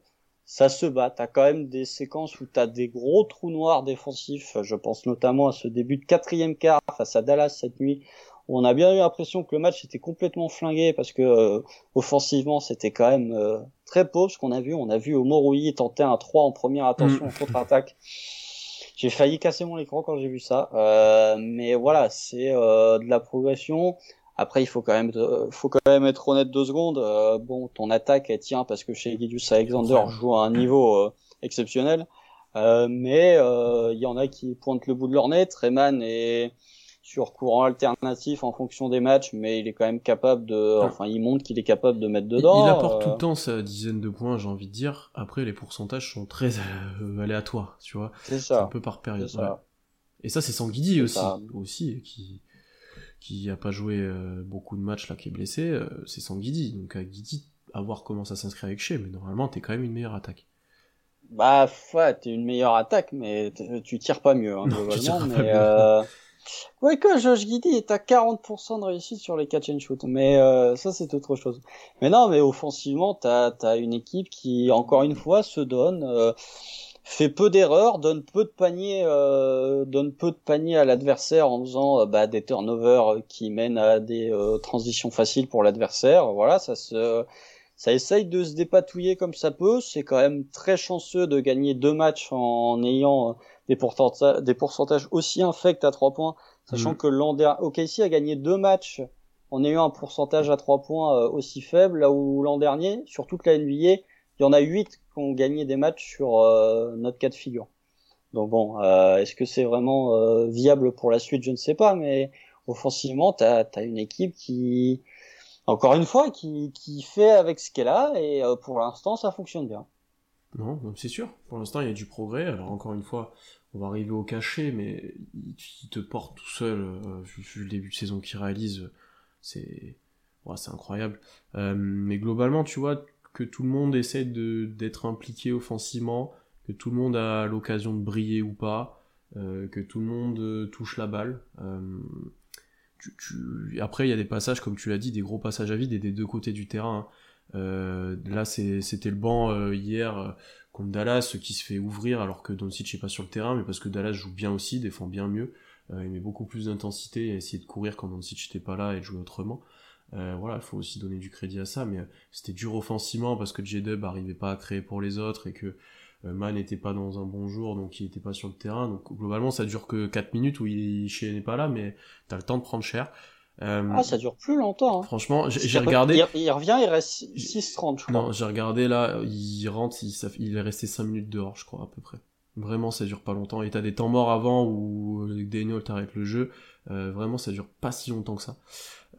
ça se bat. T'as quand même des séquences où t'as des gros trous noirs défensifs. Je pense notamment à ce début de quatrième quart face à Dallas cette nuit, on a bien eu l'impression que le match était complètement flingué parce que euh, offensivement c'était quand même euh, très pauvre ce qu'on a vu. On a vu Omoroui tenter un 3 en première attention mm. en contre-attaque. J'ai failli casser mon écran quand j'ai vu ça, euh, mais voilà, c'est de la progression. Après, il faut quand même, faut quand même être honnête deux secondes. bon, ton attaque elle tient parce que chez Gidius Alexander joue à un niveau exceptionnel, mais il y en a qui pointent le bout de leur nez. Et sur courant alternatif en fonction des matchs, mais il est quand même capable de, enfin, il montre qu'il est capable de mettre dedans. Il, apporte tout le euh. temps sa dizaine de points, j'ai envie de dire. Après, les pourcentages sont très euh, aléatoires, tu vois. C'est ça. un peu par période. Et ça, c'est Sanguidi aussi, aussi, qui qui a pas joué euh, beaucoup de matchs là, qui est blessé, c'est Sanguidi. Donc à Guidi, à voir comment ça s'inscrit avec Shea, mais normalement, t'es quand même une meilleure attaque. Bah, ouais, t'es une meilleure attaque, mais tu tires pas mieux, hein, globalement. mais, Ouais, que Josh Giddy est à 40% de réussite sur les catch and shoot, mais euh, ça c'est autre chose. Mais non, mais offensivement, t'as as une équipe qui, encore une fois, se donne, euh, fait peu d'erreurs, donne peu de paniers, euh, donne peu de paniers à l'adversaire en faisant bah, des turnovers qui mènent à des transitions faciles pour l'adversaire. Voilà, ça se ça essaye de se dépatouiller comme ça peut. C'est quand même très chanceux de gagner deux matchs en ayant des, pourcentages, des pourcentages aussi infects à 3 points, sachant mm. que l'an dernier, OKC a gagné deux matchs en ayant un pourcentage à 3 points euh, aussi faible, là où l'an dernier, sur toute la NBA, il y en a 8 qui ont gagné des matchs sur euh, notre cas de figure. Donc bon, euh, est-ce que c'est vraiment viable pour la suite? Je ne sais pas, mais offensivement, tu as, une équipe qui, encore une fois, qui, qui fait avec ce qu'elle a, et pour l'instant, ça fonctionne bien. Non, c'est sûr. Pour l'instant, il y a du progrès. Alors encore une fois, on va arriver au cachet, mais il, te porte tout seul, euh, vu, le début de saison qu'il réalise, c'est ouais, c'est incroyable. Euh, mais globalement, tu vois que tout le monde essaie d'être impliqué offensivement, que tout le monde a l'occasion de briller ou pas, euh, que tout le monde touche la balle. Après, il y a des passages, comme tu l'as dit, des gros passages à vide et des deux côtés du terrain. Hein. là, c'était le banc hier contre Dallas qui se fait ouvrir alors que Doncic n'est pas sur le terrain, mais parce que Dallas joue bien aussi, défend bien mieux, euh, il met beaucoup plus d'intensité et essayer de courir quand Doncic n'était pas là et de jouer autrement. Euh, voilà, il faut aussi donner du crédit à ça, mais euh, c'était dur offensivement parce que J-Dub arrivait pas à créer pour les autres et que Man n'était pas dans un bon jour, donc il était pas sur le terrain. Donc globalement, ça dure que 4 minutes où il n'est pas là, mais t'as le temps de prendre cher. Euh, ah, ça dure plus longtemps. Hein. Franchement, j'ai regardé. Il, revient, il reste 6-30, je crois. Non, j'ai regardé là, il rentre, il, il est resté 5 minutes dehors, je crois, à peu près. Vraiment, ça dure pas longtemps. Et t'as des temps morts avant où Daniel t'arrête le jeu. Euh, vraiment, ça dure pas si longtemps que ça.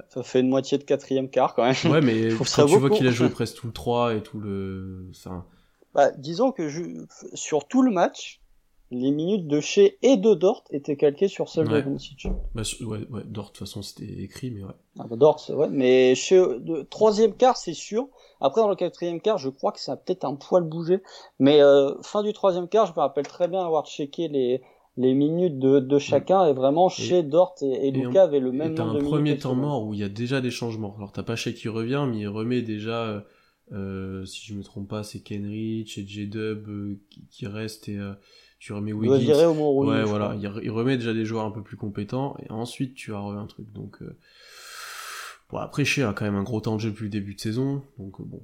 Ça fait une moitié de quatrième quart quand même. Ouais, mais *laughs* quand tu vois qu'il a joué *laughs* presque tout le 3 et tout le. Enfin... Bah, disons que je... sur tout le match, les minutes de chez et de Dort étaient calquées sur seul ouais. Bah, ouais, ouais, Dort, de toute façon, c'était écrit, mais ouais. Ah bah Dort, ouais, mais chez le troisième quart, c'est sûr. Après, dans le quatrième quart, je crois que ça a peut-être un poil bougé. Mais euh, fin du troisième quart, je me rappelle très bien avoir checké les, les minutes de, de chacun et vraiment chez Dort et, et, Lucas avaient le même nombre de minutes. un premier temps mort où il y a déjà des changements. Alors t'as pas Shea qui revient, mais il remet déjà, euh, euh si je me trompe pas, c'est Kenrich et J-Dub euh, qui, qui restent et tu remets Wiggins. Au ouais, voilà, il, remet déjà des joueurs un peu plus compétents, et ensuite tu as un truc. Donc, euh... bon, après, Shea a quand même un gros temps de jeu depuis le début de saison, donc euh, bon.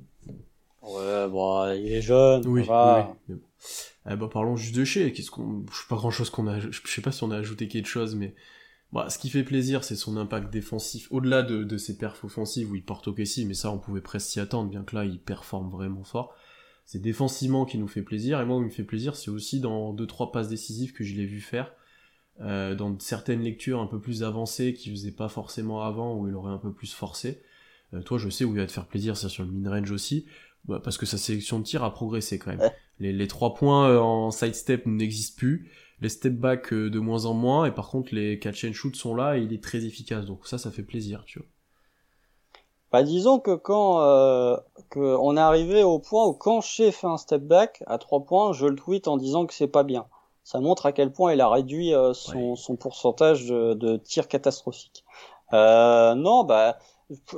Ouais, bon, il est jeune. Oui, oui, mais bon. Eh ben, parlons juste de Shea. Qu'est-ce qu'on, je sais pas grand chose qu'on a, je sais pas si on a ajouté quelque chose, mais bon, ce qui fait plaisir, c'est son impact défensif, au-delà de, de ses perfs offensives où il porte au Kessie, mais ça, on pouvait presque s'y attendre, bien que là, il performe vraiment fort. C'est défensivement qui nous fait plaisir, et moi, où il me fait plaisir, c'est aussi dans deux trois passes décisives que je l'ai vu faire, euh, dans certaines lectures un peu plus avancées qu'il faisait pas forcément avant, où il aurait un peu plus forcé. Euh, toi, je sais où il va te faire plaisir, c'est sur le mid-range aussi, bah, parce que sa sélection de tir a progressé quand même. Les, les trois points euh, en sidestep n'existent plus, les step back de moins en moins, et par contre les catch and shoot sont là et il est très efficace, donc ça, ça fait plaisir, tu vois. Bah, disons que quand euh, que on est arrivé au point où quand Shea fait un step back à trois points, je le tweet en disant que c'est pas bien. Ça montre à quel point il a réduit euh, son, Ouais. son pourcentage de, de tirs catastrophiques. Euh, non, bah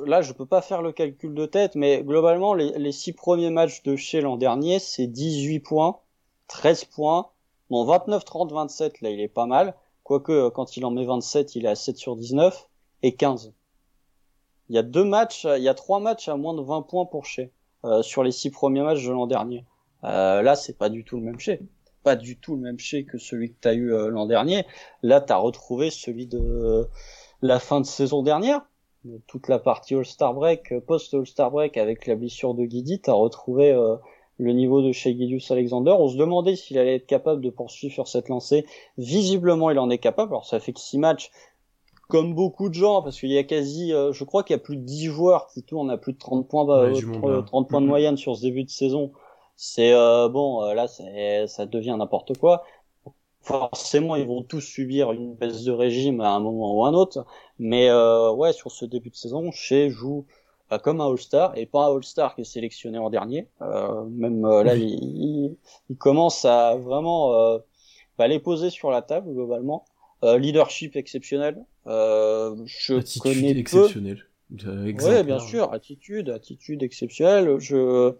là je peux pas faire le calcul de tête, mais globalement les, les six premiers matchs de Shea l'an dernier, c'est 18 points, 13 points, bon 29, 30, 27, là il est pas mal. Quoique quand il en met 27, il est à 7 sur 19 et 15. Il y a deux matchs, il y a trois matchs à moins de 20 points pour Shea euh, sur les six premiers matchs de l'an dernier. Euh, là, c'est pas du tout le même Shea. Pas du tout le même Shea que celui que tu as eu euh, l'an dernier. Là, tu as retrouvé celui de la fin de saison dernière. Toute la partie All-Star Break, euh, post-All-Star Break avec la blessure de Guidi, tu as retrouvé euh, le niveau de Shea Gillius Alexander. On se demandait s'il allait être capable de poursuivre sur cette lancée. Visiblement, il en est capable. Alors, ça fait que six matchs comme beaucoup de gens, parce qu'il y a quasi, euh, je crois qu'il y a plus de 10 joueurs qui tournent à plus de 30 points, bah, Ouais, euh, du monde, 30, là. 30 points de moyenne sur ce début de saison. C'est euh, bon, euh, là, c'est, ça devient n'importe quoi. Forcément, ils vont tous subir une baisse de régime à un moment ou un autre, mais euh, ouais, sur ce début de saison, Shea joue bah, comme un All-Star et pas un All-Star qui est sélectionné en dernier. Euh, même là, Oui. il, il, il commence à vraiment euh, bah, les poser sur la table globalement. Euh, leadership exceptionnel. Euh, je Attitude connais peu. exceptionnelle. Euh, Ouais, exemplaire. bien sûr, attitude, attitude exceptionnelle. Je,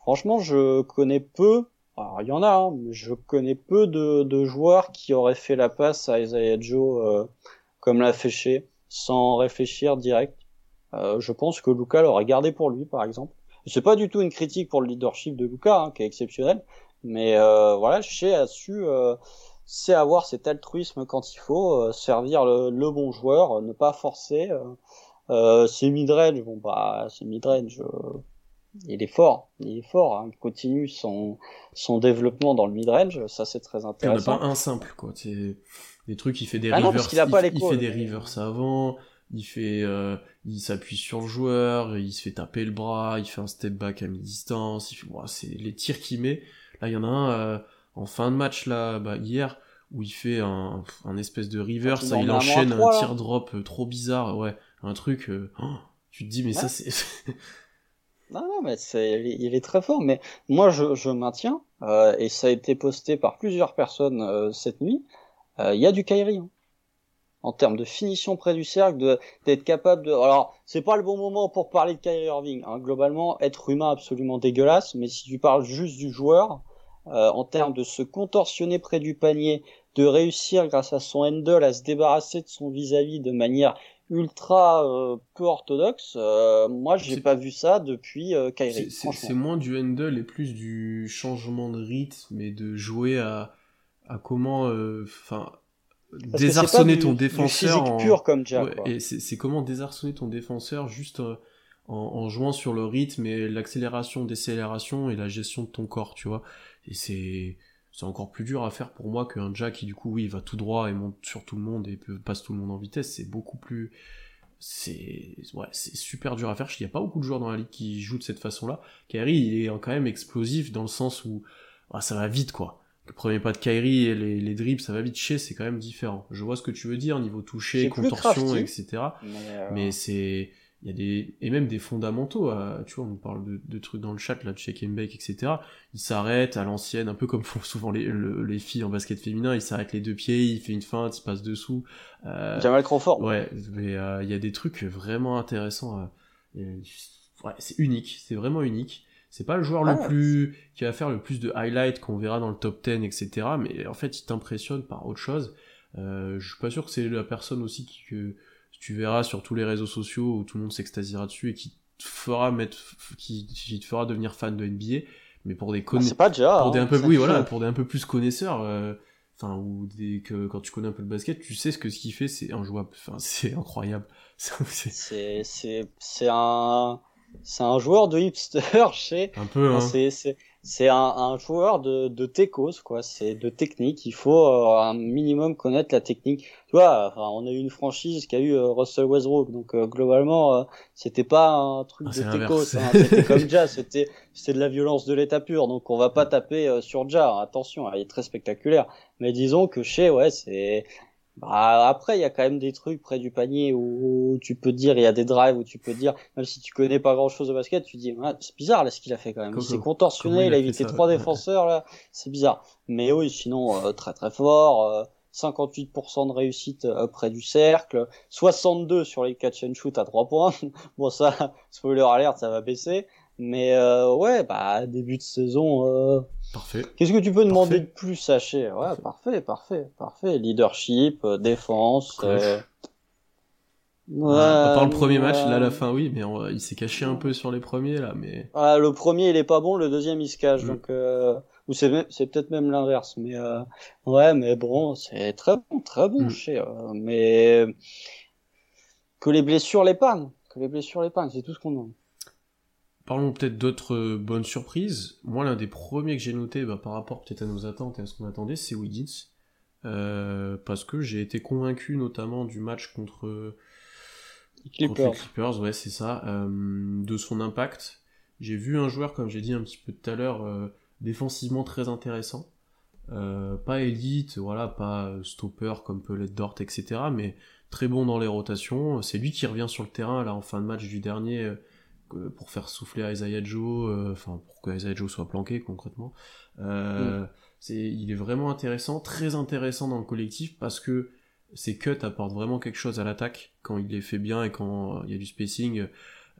franchement, je connais peu. Alors, il y en a, hein, mais je connais peu de, de joueurs qui auraient fait la passe à Isaiah Joe euh, comme l'a fait Shea, sans réfléchir direct. Euh, je pense que Luca l'aurait gardé pour lui, par exemple. C'est pas du tout une critique pour le leadership de Luca, hein, qui est exceptionnel, mais euh, voilà, Shea a su, euh, sait avoir cet altruisme quand il faut, euh, servir le, le bon joueur, euh, ne pas forcer. euh, euh, c'est midrange, bon bah c'est midrange, euh, il est fort, il est fort, hein, il continue son son développement dans le midrange, ça c'est très Puis on n'a intéressant. pas un simple, quoi. C'est des trucs, il fait des Ah non, a pas il, il l'épaule, fait des reverse avant, il fait, euh, il s'appuie sur le joueur, il se fait taper le bras, il fait un step back à mi-distance, il fait, ouah, c'est les tirs qu'il met. Là, il y en a un euh, en fin de match là, bah, hier, où il fait un, un espèce de reverse, il en il enchaîne un tir drop euh, trop bizarre, ouais, un truc. euh, oh, tu te dis, mais ça c'est. *laughs* Non, non, mais c'est, il est- il est très fort. Mais moi, je, je maintiens, euh, et ça a été posté par plusieurs personnes cette nuit. Il y a du Kyrie hein. en termes de finition près du cercle, de d'être capable de. Alors, c'est pas le bon moment pour parler de Kyrie Irving. Hein. Globalement, être humain absolument dégueulasse. Mais si tu parles juste du joueur, euh, en termes de se contorsionner près du panier, de réussir grâce à son handle à se débarrasser de son vis-à-vis de manière ultra euh, peu orthodoxe. euh, moi, j'ai pas vu ça depuis euh, C'est- Kyrie. C'est moins du handle et plus du changement de rythme et de jouer à, à comment euh, enfin désarçonner ton du- du défenseur physique en- pur comme Jack. Ouais, quoi. et c'est c'est comment désarçonner ton défenseur juste euh, en, en jouant sur le rythme et l'accélération, décélération et la gestion de ton corps, tu vois. Et c'est c'est encore plus dur à faire pour moi qu'un Jack qui du coup oui va tout droit et monte sur tout le monde et passe tout le monde en vitesse. C'est beaucoup plus c'est ouais c'est super dur à faire. Il n'y a pas beaucoup de joueurs dans la ligue qui jouent de cette façon-là. Kyrie il est quand même explosif dans le sens où ah, ça va vite quoi. Le premier pas de Kyrie et les, les dribbles, ça va vite. Chez, c'est quand même différent. Je vois ce que tu veux dire, niveau toucher, contorsion, etc. Mais, euh, Mais c'est, il y a des, et même des fondamentaux, à- tu vois, on nous parle de, de trucs dans le chat, là, de shake and bake, etc. Ils s'arrêtent à l'ancienne, un peu comme *laughs* font souvent les, le- les filles en basket féminin, ils s'arrêtent les deux pieds, il fait une feinte, il passe dessous. Euh, Jamal Crawford. ouais, mais euh, il y a des trucs vraiment intéressants. et, ouais, c'est unique, c'est vraiment unique. C'est pas le joueur Ah, le plus qui va faire le plus de highlights qu'on verra dans le top 10, etc. Mais en fait, il t'impressionne par autre chose. Euh, je suis pas sûr que c'est la personne aussi qui, que tu verras sur tous les réseaux sociaux où tout le monde s'extasiera dessus et qui te fera mettre, qui, qui te fera devenir fan de NBA. Mais pour des Ah, conna- c'est pas déjà. pour des hein. un peu, oui, voilà, pour des un peu plus connaisseurs, euh, enfin, ou des, que quand tu connais un peu le basket, tu sais ce que ce qu'il fait, c'est injouable. Enfin, *laughs* c'est incroyable. C'est C'est c'est un c'est un joueur de hipster chez. un peu, hein. c'est c'est un, un, joueur de, de techos, quoi. C'est de technique. Il faut euh, un minimum connaître la technique. Tu vois, enfin, on a eu une franchise qui a eu euh, Russell Westbrook, donc euh, globalement, c'était pas un truc ah, de techos. Hein. C'était comme *laughs* Ja, c'était c'était de la violence de l'état pur. Donc on va pas taper sur Ja. Attention, il est très spectaculaire. Mais disons que chez, ouais, c'est bah, après, il y a quand même des trucs près du panier où, tu peux dire, il y a des drives où tu peux dire, même si tu connais pas grand chose au basket, tu dis, c'est bizarre là ce qu'il a fait quand même. Il s'est contorsionné, il a, évité trois défenseurs là, c'est bizarre. Mais oui, sinon euh, très très fort. 58% euh, de réussite euh, près du cercle, 62 sur les catch and shoot à 3 points. *laughs* bon ça, *laughs* spoiler alert, ça va baisser. Mais euh, ouais, bah début de saison. Parfait. Qu'est-ce que tu peux demander de plus, Saché Ouais, parfait. parfait, parfait, Leadership, euh, défense. Euh... Ouais, à part le premier match, là, la fin, oui, mais il s'est caché un peu sur les premiers, là, mais. Ah, le premier, il est pas bon, le deuxième, il se cache, mm. donc, euh... ou c'est, peut-être même l'inverse, mais, euh... ouais, mais bon, c'est très bon, très bon, mm. euh, mais, que les blessures l'épargnent, que les blessures l'épargnent, c'est tout ce qu'on demande. Parlons peut-être d'autres euh, bonnes surprises. Moi, l'un des premiers que j'ai noté bah, par rapport peut-être à nos attentes et à ce qu'on attendait, c'est Wiggins. Euh, parce que j'ai été convaincu notamment du match contre, les Clippers, ouais, c'est ça, euh, de son impact. J'ai vu un joueur, comme j'ai dit un petit peu tout à l'heure, défensivement très intéressant. pas élite, voilà, pas stopper comme peut l'être Dort, etc. Mais très bon dans les rotations. C'est lui qui revient sur le terrain là en fin de match du dernier pour faire souffler Isaiah Joe, euh, enfin pour que Isaiah Joe soit planqué concrètement. Euh, mm. c'est, il est vraiment intéressant, très intéressant dans le collectif parce que ses cuts apportent vraiment quelque chose à l'attaque quand il les fait bien et quand il y a du spacing.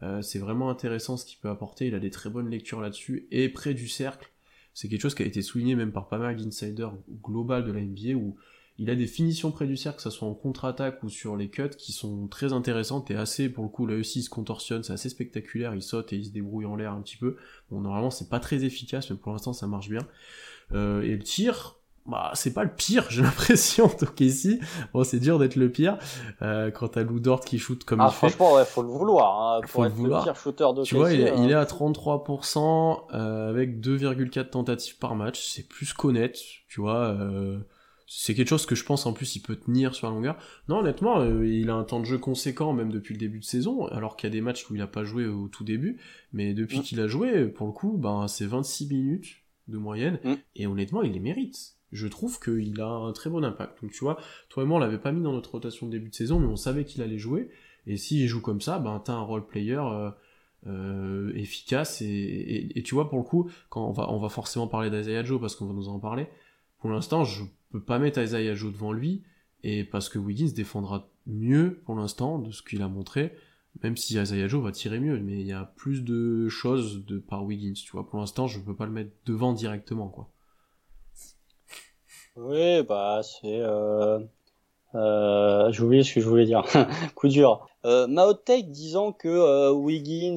Euh, c'est vraiment intéressant ce qu'il peut apporter. Il a des très bonnes lectures là-dessus et près du cercle. C'est quelque chose qui a été souligné même par pas mal d'insiders global de la NBA où il a des finitions près du cercle, que ce soit en contre-attaque ou sur les cuts, qui sont très intéressantes et assez, pour le coup, là aussi, il se contorsionne, c'est assez spectaculaire, il saute et il se débrouille en l'air un petit peu. Bon, normalement, c'est pas très efficace, mais pour l'instant, ça marche bien. Euh, et le tir, bah, c'est pas le pire, *laughs* j'ai l'impression, donc ici, bon, c'est dur d'être le pire, euh, quand t'as Lou Dort qui shoot comme ah, il fait. franchement, ouais, faut le vouloir, hein, pour être le, pire shooter de Tu vois, il, est, il est à 33%, euh, avec 2,4 tentatives par match, c'est plus qu'honnête, tu vois, euh, c'est quelque chose que je pense en plus il peut tenir sur la longueur. Non, honnêtement, euh, il a un temps de jeu conséquent même depuis le début de saison, alors qu'il y a des matchs où il a pas joué au tout début, mais depuis mm. qu'il a joué, pour le coup, ben c'est 26 minutes de moyenne, mm. et honnêtement, il les mérite. Je trouve qu'il a un très bon impact. Donc tu vois, toi et moi on l'avait pas mis dans notre rotation de début de saison, mais on savait qu'il allait jouer, et s'il joue comme ça, ben t'as un role player euh, euh, efficace, et, et, tu vois, pour le coup, quand on va, on va forcément parler d'Isaiah Joe parce qu'on va nous en parler, pour l'instant, je peut pas mettre Isaiah Joe devant lui, et parce que Wiggins défendra mieux pour l'instant de ce qu'il a montré, même si Isaiah Joe va tirer mieux, mais il y a plus de choses de par Wiggins, tu vois. Pour l'instant, je peux pas le mettre devant directement, quoi. Oui, bah c'est. Euh... Euh, ce que je voulais dire. *laughs* Coup dur. Euh, disant que euh, Wiggins,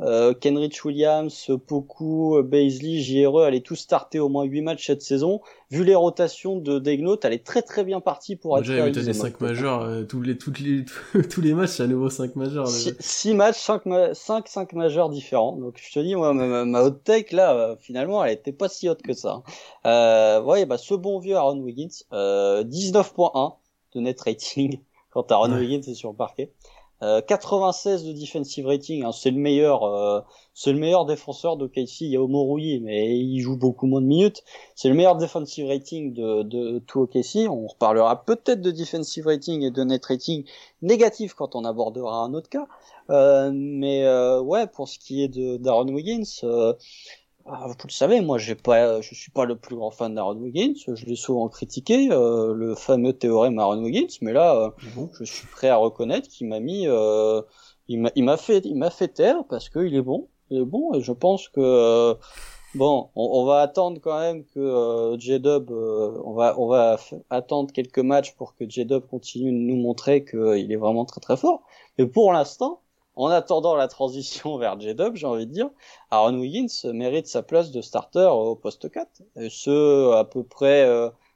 euh, euh, Kenrich Williams, Poku, Baisley, JRE allaient tous starter au moins 8 matchs cette saison. Vu les rotations de Degnaut, elle est très très bien partie pour être Déjà, il 5 majeurs, tous les, toutes les, *laughs* tous les matchs, c'est à nouveau 5 majeurs. 6 matchs, 5, 5, 5 majeurs différents. Donc je te dis, moi, ma, ma hot take, là, finalement, elle était pas si haute que ça. Euh, ouais, bah, ce bon vieux Aaron Wiggins, 19.1 de net rating *laughs* quand Aaron Wiggins est sur le parquet. 96 euh, de defensive rating, hein, c'est le meilleur, euh, c'est le meilleur défenseur de KC. Il y a Omoruyi, mais il joue beaucoup moins de minutes. C'est le meilleur defensive rating de, de tout OKC. On reparlera peut-être de defensive rating et de net rating négatif quand on abordera un autre cas. Euh, mais euh, ouais, pour ce qui est de d'Aaron Wiggins, ah, vous le savez, moi, j'ai pas, je suis pas le plus grand fan d'Aaron Wiggins. Je l'ai souvent critiqué, euh, le fameux théorème Aaron Wiggins. Mais là, euh, mhm. je suis prêt à reconnaître qu'il m'a mis, euh, il m'a, fait, il m'a fait taire parce qu'il est bon, il est bon. Et je pense que euh, bon, on, va attendre quand même que J-Dub, on va, on va attendre quelques matchs pour que J-Dub continue de nous montrer qu'il est vraiment très très fort. Mais pour l'instant, en attendant la transition *laughs* vers J-Dub, j'ai envie de dire, Aaron Wiggins mérite sa place de starter au poste 4. Et ce, à peu près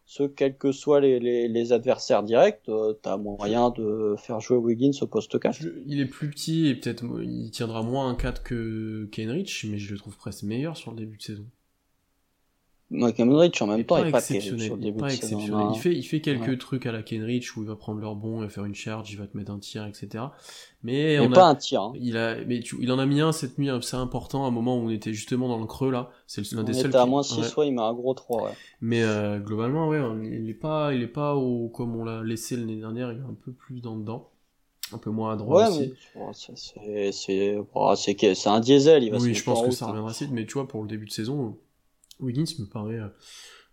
ce quels que soient les, adversaires directs, euh, tu as moyen de faire jouer Wiggins au poste 4. il est plus petit et peut-être il tiendra moins un 4 que Kenrich, mais je le trouve presque meilleur sur le début de saison. Moi, Kenrich, en même temps, il est pas exceptionnel. sur le début pas de exceptionnel. saison. Il fait, il fait quelques trucs à la Kenrich où il va prendre leur bon et faire une charge, il va te mettre un tir, etc. Mais, Mais on pas a, un tir. Hein. il a, mais tu, il en a mis un cette nuit, c'est important, à un moment où on était justement dans le creux là. C'est l'un des était seuls. à qui- moins 6, ouais. soit il met un gros 3. Ouais. Mais euh, globalement, ouais, il est pas, il est pas au, comme on l'a laissé l'année dernière, il est un peu plus dans dedans, un peu moins à droite Ouais, aussi. mais bon, c'est- un diesel, il va se Oui, je pense en que route, ça hein. reviendra vite, mais tu vois, pour le début de saison, Wiggins me paraît, euh,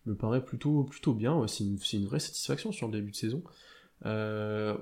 me paraît plutôt, plutôt bien. c'est une, c'est une vraie satisfaction sur le début de saison. Euh,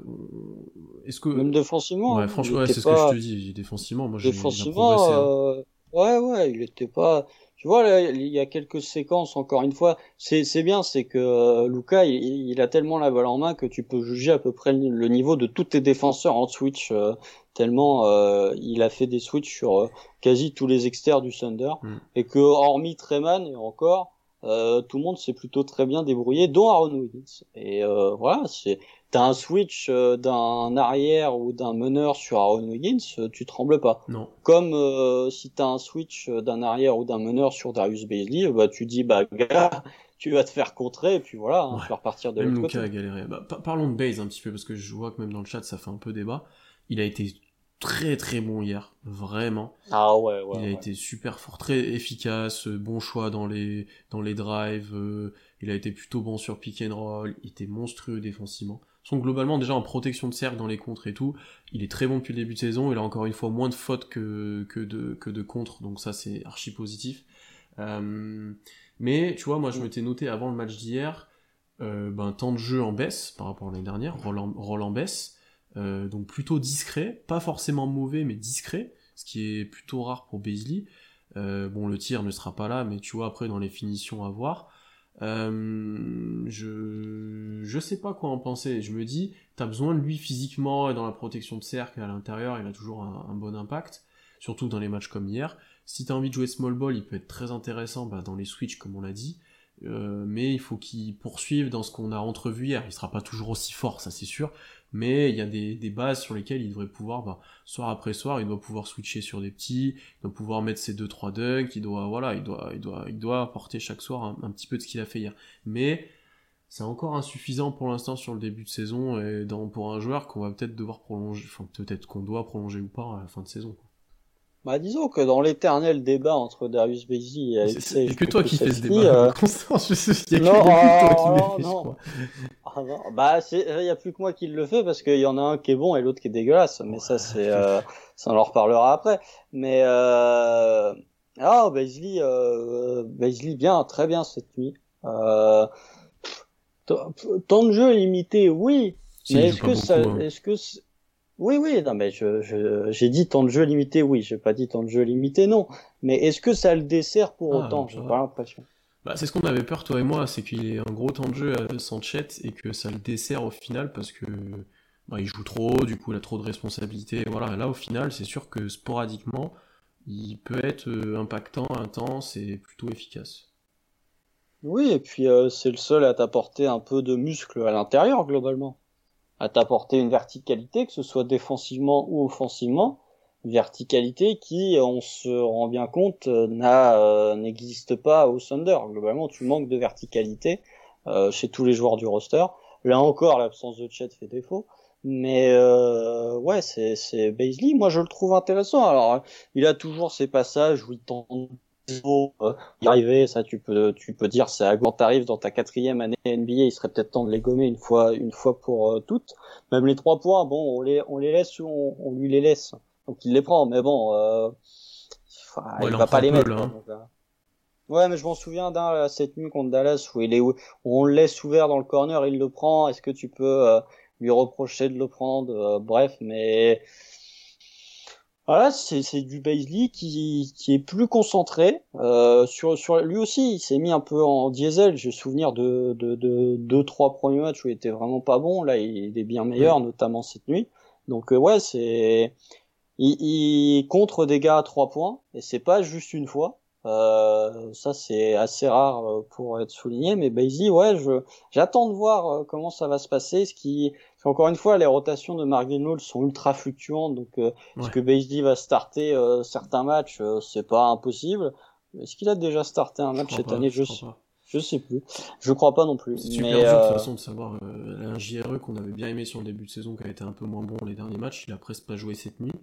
Est-ce que, Même défensivement. ouais, franchement, ouais, c'est ce que je te dis. Défensivement, moi, Défensivement, hein. euh, ouais, ouais, il était pas. Tu vois, là, il y a quelques séquences, encore une fois, c'est c'est bien, c'est que euh, Luca, il, il a tellement la balle en main que tu peux juger à peu près le le niveau de tous tes défenseurs en switch, euh, tellement euh, il a fait des switches sur euh, quasi tous les extérieurs du Thunder, Mm. et que hormis Treman et encore, euh, tout le monde s'est plutôt très bien débrouillé, dont Aaron Wiggins. Et euh, voilà, c'est t'as un switch euh, d'un arrière ou d'un meneur sur Aaron Wiggins, euh, tu trembles pas Non. comme euh, si tu as un switch d'un arrière ou d'un meneur sur Darius Baisley, euh, bah, tu dis, bah, gars, *laughs* tu vas te faire contrer, et puis voilà, hein, Ouais. tu vas repartir de Même l'autre Luca a côté. galéré. Bah, pa- parlons de Baze un petit peu, parce que je vois que même dans le chat, ça fait un peu débat. Il a été très très bon hier, vraiment. Ah ouais, ouais. il a ouais. été super fort, très efficace, euh, bon choix dans les, dans les drives, euh, il a été plutôt bon sur pick and roll, il était monstrueux défensivement. Donc globalement déjà en protection de cercle dans les contres et tout, il est très bon depuis le début de saison, il a encore une fois moins de fautes que, que, de, que de contres, donc ça c'est archi positif. Euh, mais tu vois, moi je m'étais noté avant le match d'hier, euh, ben, temps de jeu en baisse par rapport à l'année dernière, rôle en baisse, euh, donc plutôt discret, pas forcément mauvais mais discret, ce qui est plutôt rare pour Beasley. Euh, bon, le tir ne sera pas là, mais tu vois, après, dans les finitions à voir, euh, je, je sais pas quoi en penser. Je me dis, t'as besoin de lui physiquement et dans la protection de cercle à l'intérieur, il a toujours un, bon impact, surtout dans les matchs comme hier. Si t'as envie de jouer small ball, il peut être très intéressant bah, dans les switches, comme on l'a dit. Mais il faut qu'il poursuive dans ce qu'on a entrevu hier. Il sera pas toujours aussi fort, ça c'est sûr, mais il y a des, bases sur lesquelles il devrait pouvoir, bah, soir après soir, il doit pouvoir switcher sur des petits, il doit pouvoir mettre ses 2-3 dunks, il doit, voilà, il doit, il doit, il doit apporter chaque soir un, petit peu de ce qu'il a fait hier. Mais c'est encore insuffisant pour l'instant sur le début de saison et dans, pour un joueur qu'on va peut-être devoir prolonger, enfin peut-être qu'on doit prolonger ou pas à la fin de saison. Bah, disons que dans l'éternel débat entre Darius Baisley et C'est- Alexei c'est- que toi qui fais ce débat, euh, *laughs* je sais, il y a que, non, il y a que toi qui oh, le fais, je non. crois. Ah non, bah c'est il y a plus que moi qui le fait parce qu'il y en a un qui est bon et l'autre qui est dégueulasse mais ça c'est euh, ça on en reparlera après mais euh... ah Baisley euh... Baisley bien très bien cette nuit euh... temps de jeu limité oui Si, mais il est-ce que ça hein. est-ce que oui oui non mais je je- j'ai dit temps de jeu limité oui j'ai pas dit temps de jeu limité non. Mais est-ce que ça le dessert pour Ah, autant? j'ai pas l'impression. Bah, c'est ce qu'on avait peur, toi et moi, c'est qu'il ait un gros temps de jeu à Sanchez et que ça le dessert au final parce que bah, il joue trop, du coup il a trop de responsabilités. Voilà, là au final, c'est sûr que sporadiquement, il peut être euh, impactant, intense et plutôt efficace. Oui, et puis euh, c'est le seul à t'apporter un peu de muscle à l'intérieur globalement, à t'apporter une verticalité, que ce soit défensivement ou offensivement, verticalité qui, on se rend bien compte, euh, euh, n'existe pas au Thunder. Globalement, tu manques de verticalité euh, chez tous les joueurs du roster. Là encore, l'absence de Chet fait défaut. Mais euh, ouais, c'est Baisley. Moi, je le trouve intéressant. Alors, il a toujours ces passages où il tente y arriver, ça tu peux tu peux dire c'est à quand t'arrives dans ta quatrième année NBA, il serait peut-être temps de les gommer une fois une fois pour euh, toutes. Même les trois points, bon, on les on les laisse, on, on lui les laisse, donc il les prend. Mais bon, euh, Ouais, il va pas les peu, mettre. là, hein. donc, euh. Ouais, mais je m'en souviens d'un cette nuit contre Dallas où il est où on le laisse ouvert dans le corner, il le prend. Est-ce que tu peux euh, lui reprocher de le prendre? Euh, Bref, mais voilà, c'est c'est du Baisley qui qui est plus concentré euh, sur sur lui aussi. Il s'est mis un peu en diesel. J'ai souvenir de de de deux trois premiers matchs où il était vraiment pas bon. Là, il est bien meilleur, notamment cette nuit. Donc euh, ouais, c'est il, il contre des gars à trois points et c'est pas juste une fois. Euh, ça c'est assez rare euh, pour être souligné, mais Basie, ouais, je j'attends de voir euh, comment ça va se passer. Ce qui, encore une fois, les rotations de Mark Gilmour sont ultra fluctuantes, donc est-ce que Basie va starter certains matchs, c'est pas impossible. Est-ce qu'il a déjà starté un match cette année? Je, sais, je sais plus. Je crois pas non plus. C'est super dur de toute façon de savoir. un JRE qu'on avait bien aimé sur le début de saison, qui a été un peu moins bon les derniers matchs, il a presque pas joué cette nuit.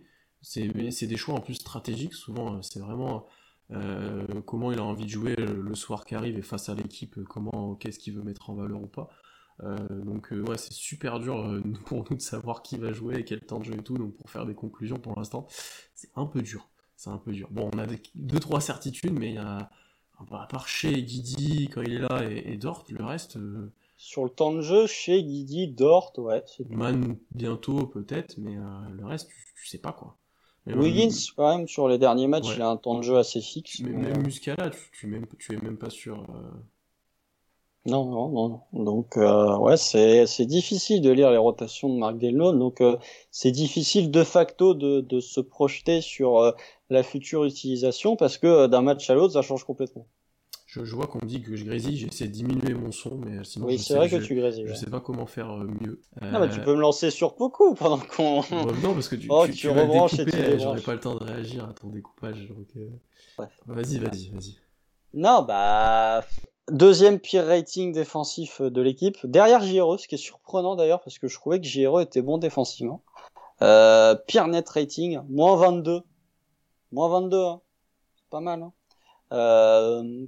C'est des choix en plus stratégiques. Souvent, c'est vraiment euh, comment il a envie de jouer le soir qui arrive et face à l'équipe, comment, qu'est-ce qu'il veut mettre en valeur ou pas. Euh, donc euh, ouais, c'est super dur *laughs* pour nous de savoir qui va jouer et quel temps de jeu et tout. Donc pour faire des conclusions pour l'instant, c'est un peu dur. C'est un peu dur. Bon, on a deux trois certitudes, mais il y a à part chez Guidi quand il est là et, Dort, le reste. Sur le temps de jeu, chez Guidi, Dort, ouais. Man bientôt peut-être, mais le reste, tu sais pas quoi. Wiggins, quand même, sur les derniers matchs, il a un temps de jeu assez fixe. Mais, même Muscala, tu, tu, tu, es même pas sûr. Euh. Non, non, non. Donc, euh, ouais, c'est, c'est difficile de lire les rotations de Marc Delno. Donc, euh, c'est difficile de facto de, de se projeter sur la future utilisation parce que d'un match à l'autre, ça change complètement. Je, vois qu'on me dit que je grésille, j'essaie de diminuer mon son, mais sinon. Oui, c'est vrai que, tu grésilles. Je sais pas comment faire euh, mieux. Non, mais tu euh, peux me lancer sur beaucoup pendant qu'on. *laughs* non, parce que tu, oh, tu, tu, vas découper, j'aurais pas le temps de réagir à ton découpage. Donc, euh... Vas-y, vas-y, vas-y. Non, bah. Deuxième pire rating défensif de l'équipe. Derrière JRE, ce qui est surprenant d'ailleurs, parce que je trouvais que JRE était bon défensivement. Euh, pire net rating, moins 22. Moins 22, hein. c'est pas mal. Hein. Euh,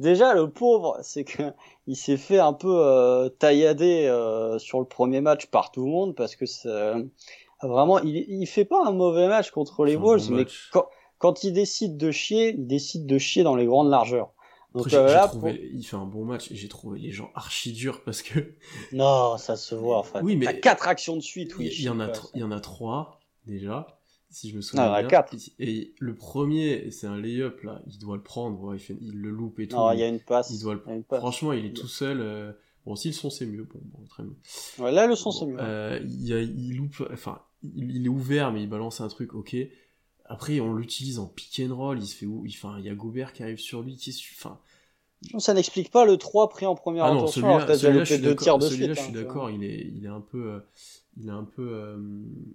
Déjà, le pauvre, c'est que *laughs* il s'est fait un peu euh, taillader euh, sur le premier match par tout le monde parce que vraiment, il, il fait pas un mauvais match contre les Wolves, mais quand, il décide de chier, il décide de chier dans les grandes largeurs. Donc euh, là, il fait un bon match et j'ai trouvé les gens archi durs parce que *laughs* non, ça se voit. Enfin, oui, mais quatre actions de suite. Oui, il y en a, il y en a trois déjà si je me souviens ah, bien. Et le premier, c'est un lay-up là, il doit le prendre, il, fait, il le loupe et tout. Non, il y a une passe. Il doit le... Franchement, il est tout seul. Euh... Bon, si le son c'est mieux, bon, bon, très bien. Ouais, là le son c'est mieux. Euh, il, a, il loupe, enfin, il, est ouvert, mais il balance un truc, ok. Après, on l'utilise en pick and roll, il se fait où Enfin, il y a Gobert qui arrive sur lui, qui enfin. Ça n'explique pas le 3 pris en première ah non, celui-là, celui-là, je suis d'accord, celui-là, je suis d'accord, il est, il est un peu, euh, il est un peu, euh,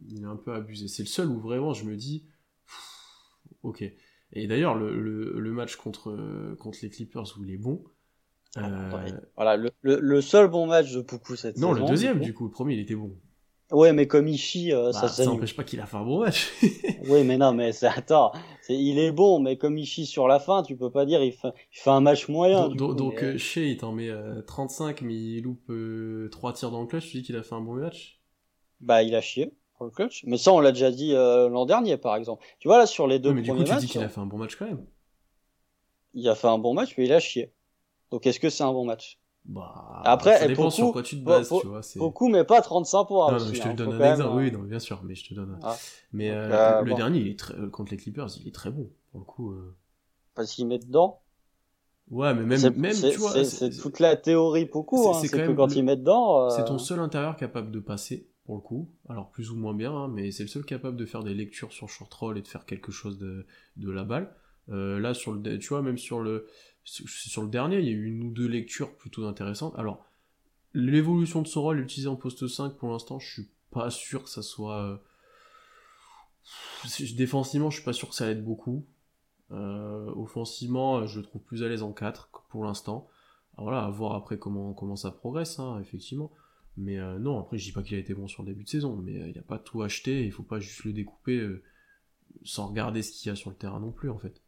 il est un peu abusé. C'est le seul où vraiment je me dis, ok. Et d'ailleurs, le, le, match contre, contre les Clippers où il est bon. Euh, voilà, le, le, seul bon match de Poukou cette non, saison. Non, le deuxième, du coup, le premier, il était bon. Ouais, mais comme Ishii, euh, bah, ça n'empêche pas qu'il a fait un bon match. *laughs* oui, mais non, mais c'est attends, il est bon, mais comme Ishii sur la fin, tu peux pas dire il fait, il fait un match moyen. Donc, donc Shea, il t'en met 35, mais il loupe 3 tirs dans le clutch, tu dis qu'il a fait un bon match bah il a chié pour le clutch. Mais ça, on l'a déjà dit euh, l'an dernier, par exemple. Tu vois, là, sur les deux mais premiers du coup, tu dis qu'il a fait un bon match quand même. Il a fait un bon match, mais il a chié. Donc, est-ce que c'est un bon match? Bah, Après, ça dépend sur quoi tu te bases, tu vois. Beaucoup, mais pas 35 points. Non, mais je te hein, donne un exemple. Oui, non, bien sûr, mais je te donne. Ah. Mais euh, euh, le dernier, il est très... contre les Clippers, il est très bon. Pour le coup. Parce qu'il met dedans. Ouais, mais même, même tu vois. C'est toute la théorie beaucoup. C'est hein, que quand il met dedans. C'est ton seul intérieur capable de passer pour le coup. Alors plus ou moins bien, hein, mais c'est le seul capable de faire des lectures sur short roll et de faire quelque chose de, de la balle. Euh, là, sur le, tu vois, même sur le, sur le dernier, il y a eu une ou deux lectures plutôt intéressantes. Alors, l'évolution de son rôle utilisé en poste 5, pour l'instant, je suis pas sûr que ça soit... Euh, défensivement, je suis pas sûr que ça aide beaucoup. Euh, offensivement, je le trouve plus à l'aise en 4 pour l'instant. Voilà, à voir après comment, ça progresse, hein, effectivement. Mais euh, non, après, je dis pas qu'il a été bon sur le début de saison, mais euh, il n'y a pas tout acheté, il faut pas juste le découper euh, sans regarder ce qu'il y a sur le terrain non plus, en fait.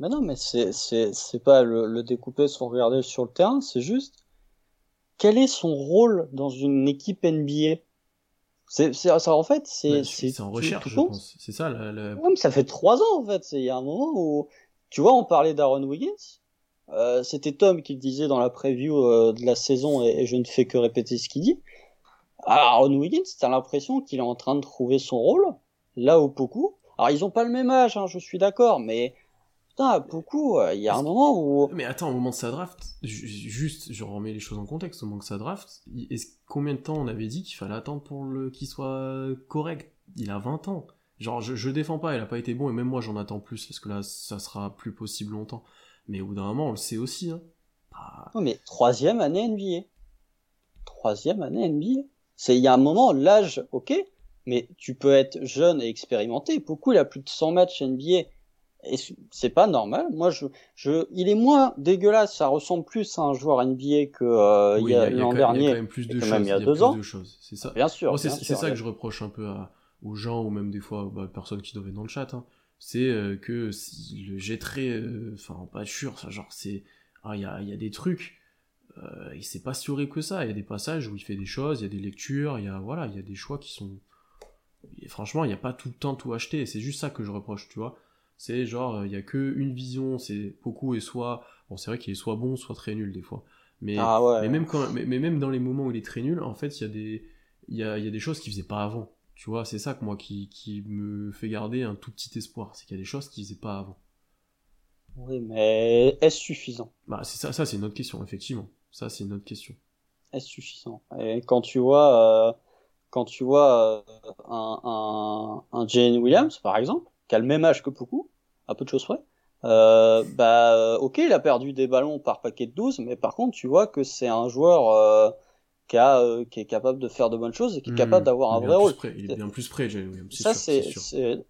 Mais non, mais c'est, c'est, c'est pas le, le, découper sans regarder sur le terrain, c'est juste quel est son rôle dans une équipe NBA c'est, c'est ça en fait c'est c'est, en recherche je pense c'est ça la, mais ça fait trois ans en fait il y a un moment où tu vois on parlait d'Aaron Wiggins euh, c'était Tom qui le disait dans la preview euh, de la saison et, je ne fais que répéter ce qu'il dit. Alors, Ron Wiggins, t'as l'impression qu'il est en train de trouver son rôle, là où beaucoup. Alors, ils ont pas le même âge, hein, je suis d'accord, mais putain, beaucoup, euh, il y a un moment où. Mais attends, au moment de sa draft, juste, je remets les choses en contexte, au moment de sa draft, combien de temps on avait dit qu'il fallait attendre pour le qu'il soit correct? Il a 20 ans. Genre, je, je défends pas, il a pas été bon, et même moi j'en attends plus, parce que là, ça sera plus possible longtemps. Mais au bout d'un moment, on le sait aussi. Hein. Bah... mais troisième année NBA. Troisième année NBA. C'est il y a un moment, l'âge, ok, mais tu peux être jeune et expérimenté. Beaucoup, il a plus de 100 matchs NBA. Et c'est pas normal. Moi, je, je, il est moins dégueulasse. Ça ressemble plus à un joueur NBA que euh, il y a l'an dernier. Il y a quand même plus de choses. il y a, deux ans. C'est ça. Bien sûr. c'est ça que je reproche un peu à, aux gens ou même des fois bah, personnes qui doivent être dans le chat. Hein. C'est euh, que si le jetterait, euh, enfin pas sûr, genre c'est, ah il y a, y a des trucs. Euh, il s'est pas si horrible que ça. Il y a des passages où il fait des choses, il y a des lectures, il y a voilà, il y a des choix qui sont. Et franchement, il n'y a pas tout le temps tout acheté. C'est juste ça que je reproche, tu vois. C'est genre, il y a que une vision, c'est beaucoup et soit, bon, c'est vrai qu'il est soit bon, soit très nul des fois. Mais, ah ouais. mais même quand, mais, même dans les moments où il est très nul, en fait, il y a des, y a, y a des choses qu'il faisait pas avant. Tu vois, c'est ça que moi qui, qui me fait garder un tout petit espoir, c'est qu'il y a des choses qu'il faisait pas avant. Oui, mais est-ce suffisant? Bah, c'est ça, ça c'est une autre question, effectivement. Ça, c'est une autre question. Est-ce suffisant? Et quand tu vois, euh, quand tu vois euh, un, un, un Jane Williams, par exemple, qui a le même âge que beaucoup, à peu de choses près. Euh, bah, ok, il a perdu des ballons par paquet de 12, mais par contre, tu vois que c'est un joueur euh, qui, a, euh, qui est capable de faire de bonnes choses et qui est capable hmm. d'avoir un vrai rôle. il est bien plus prêt, Ça, c'est,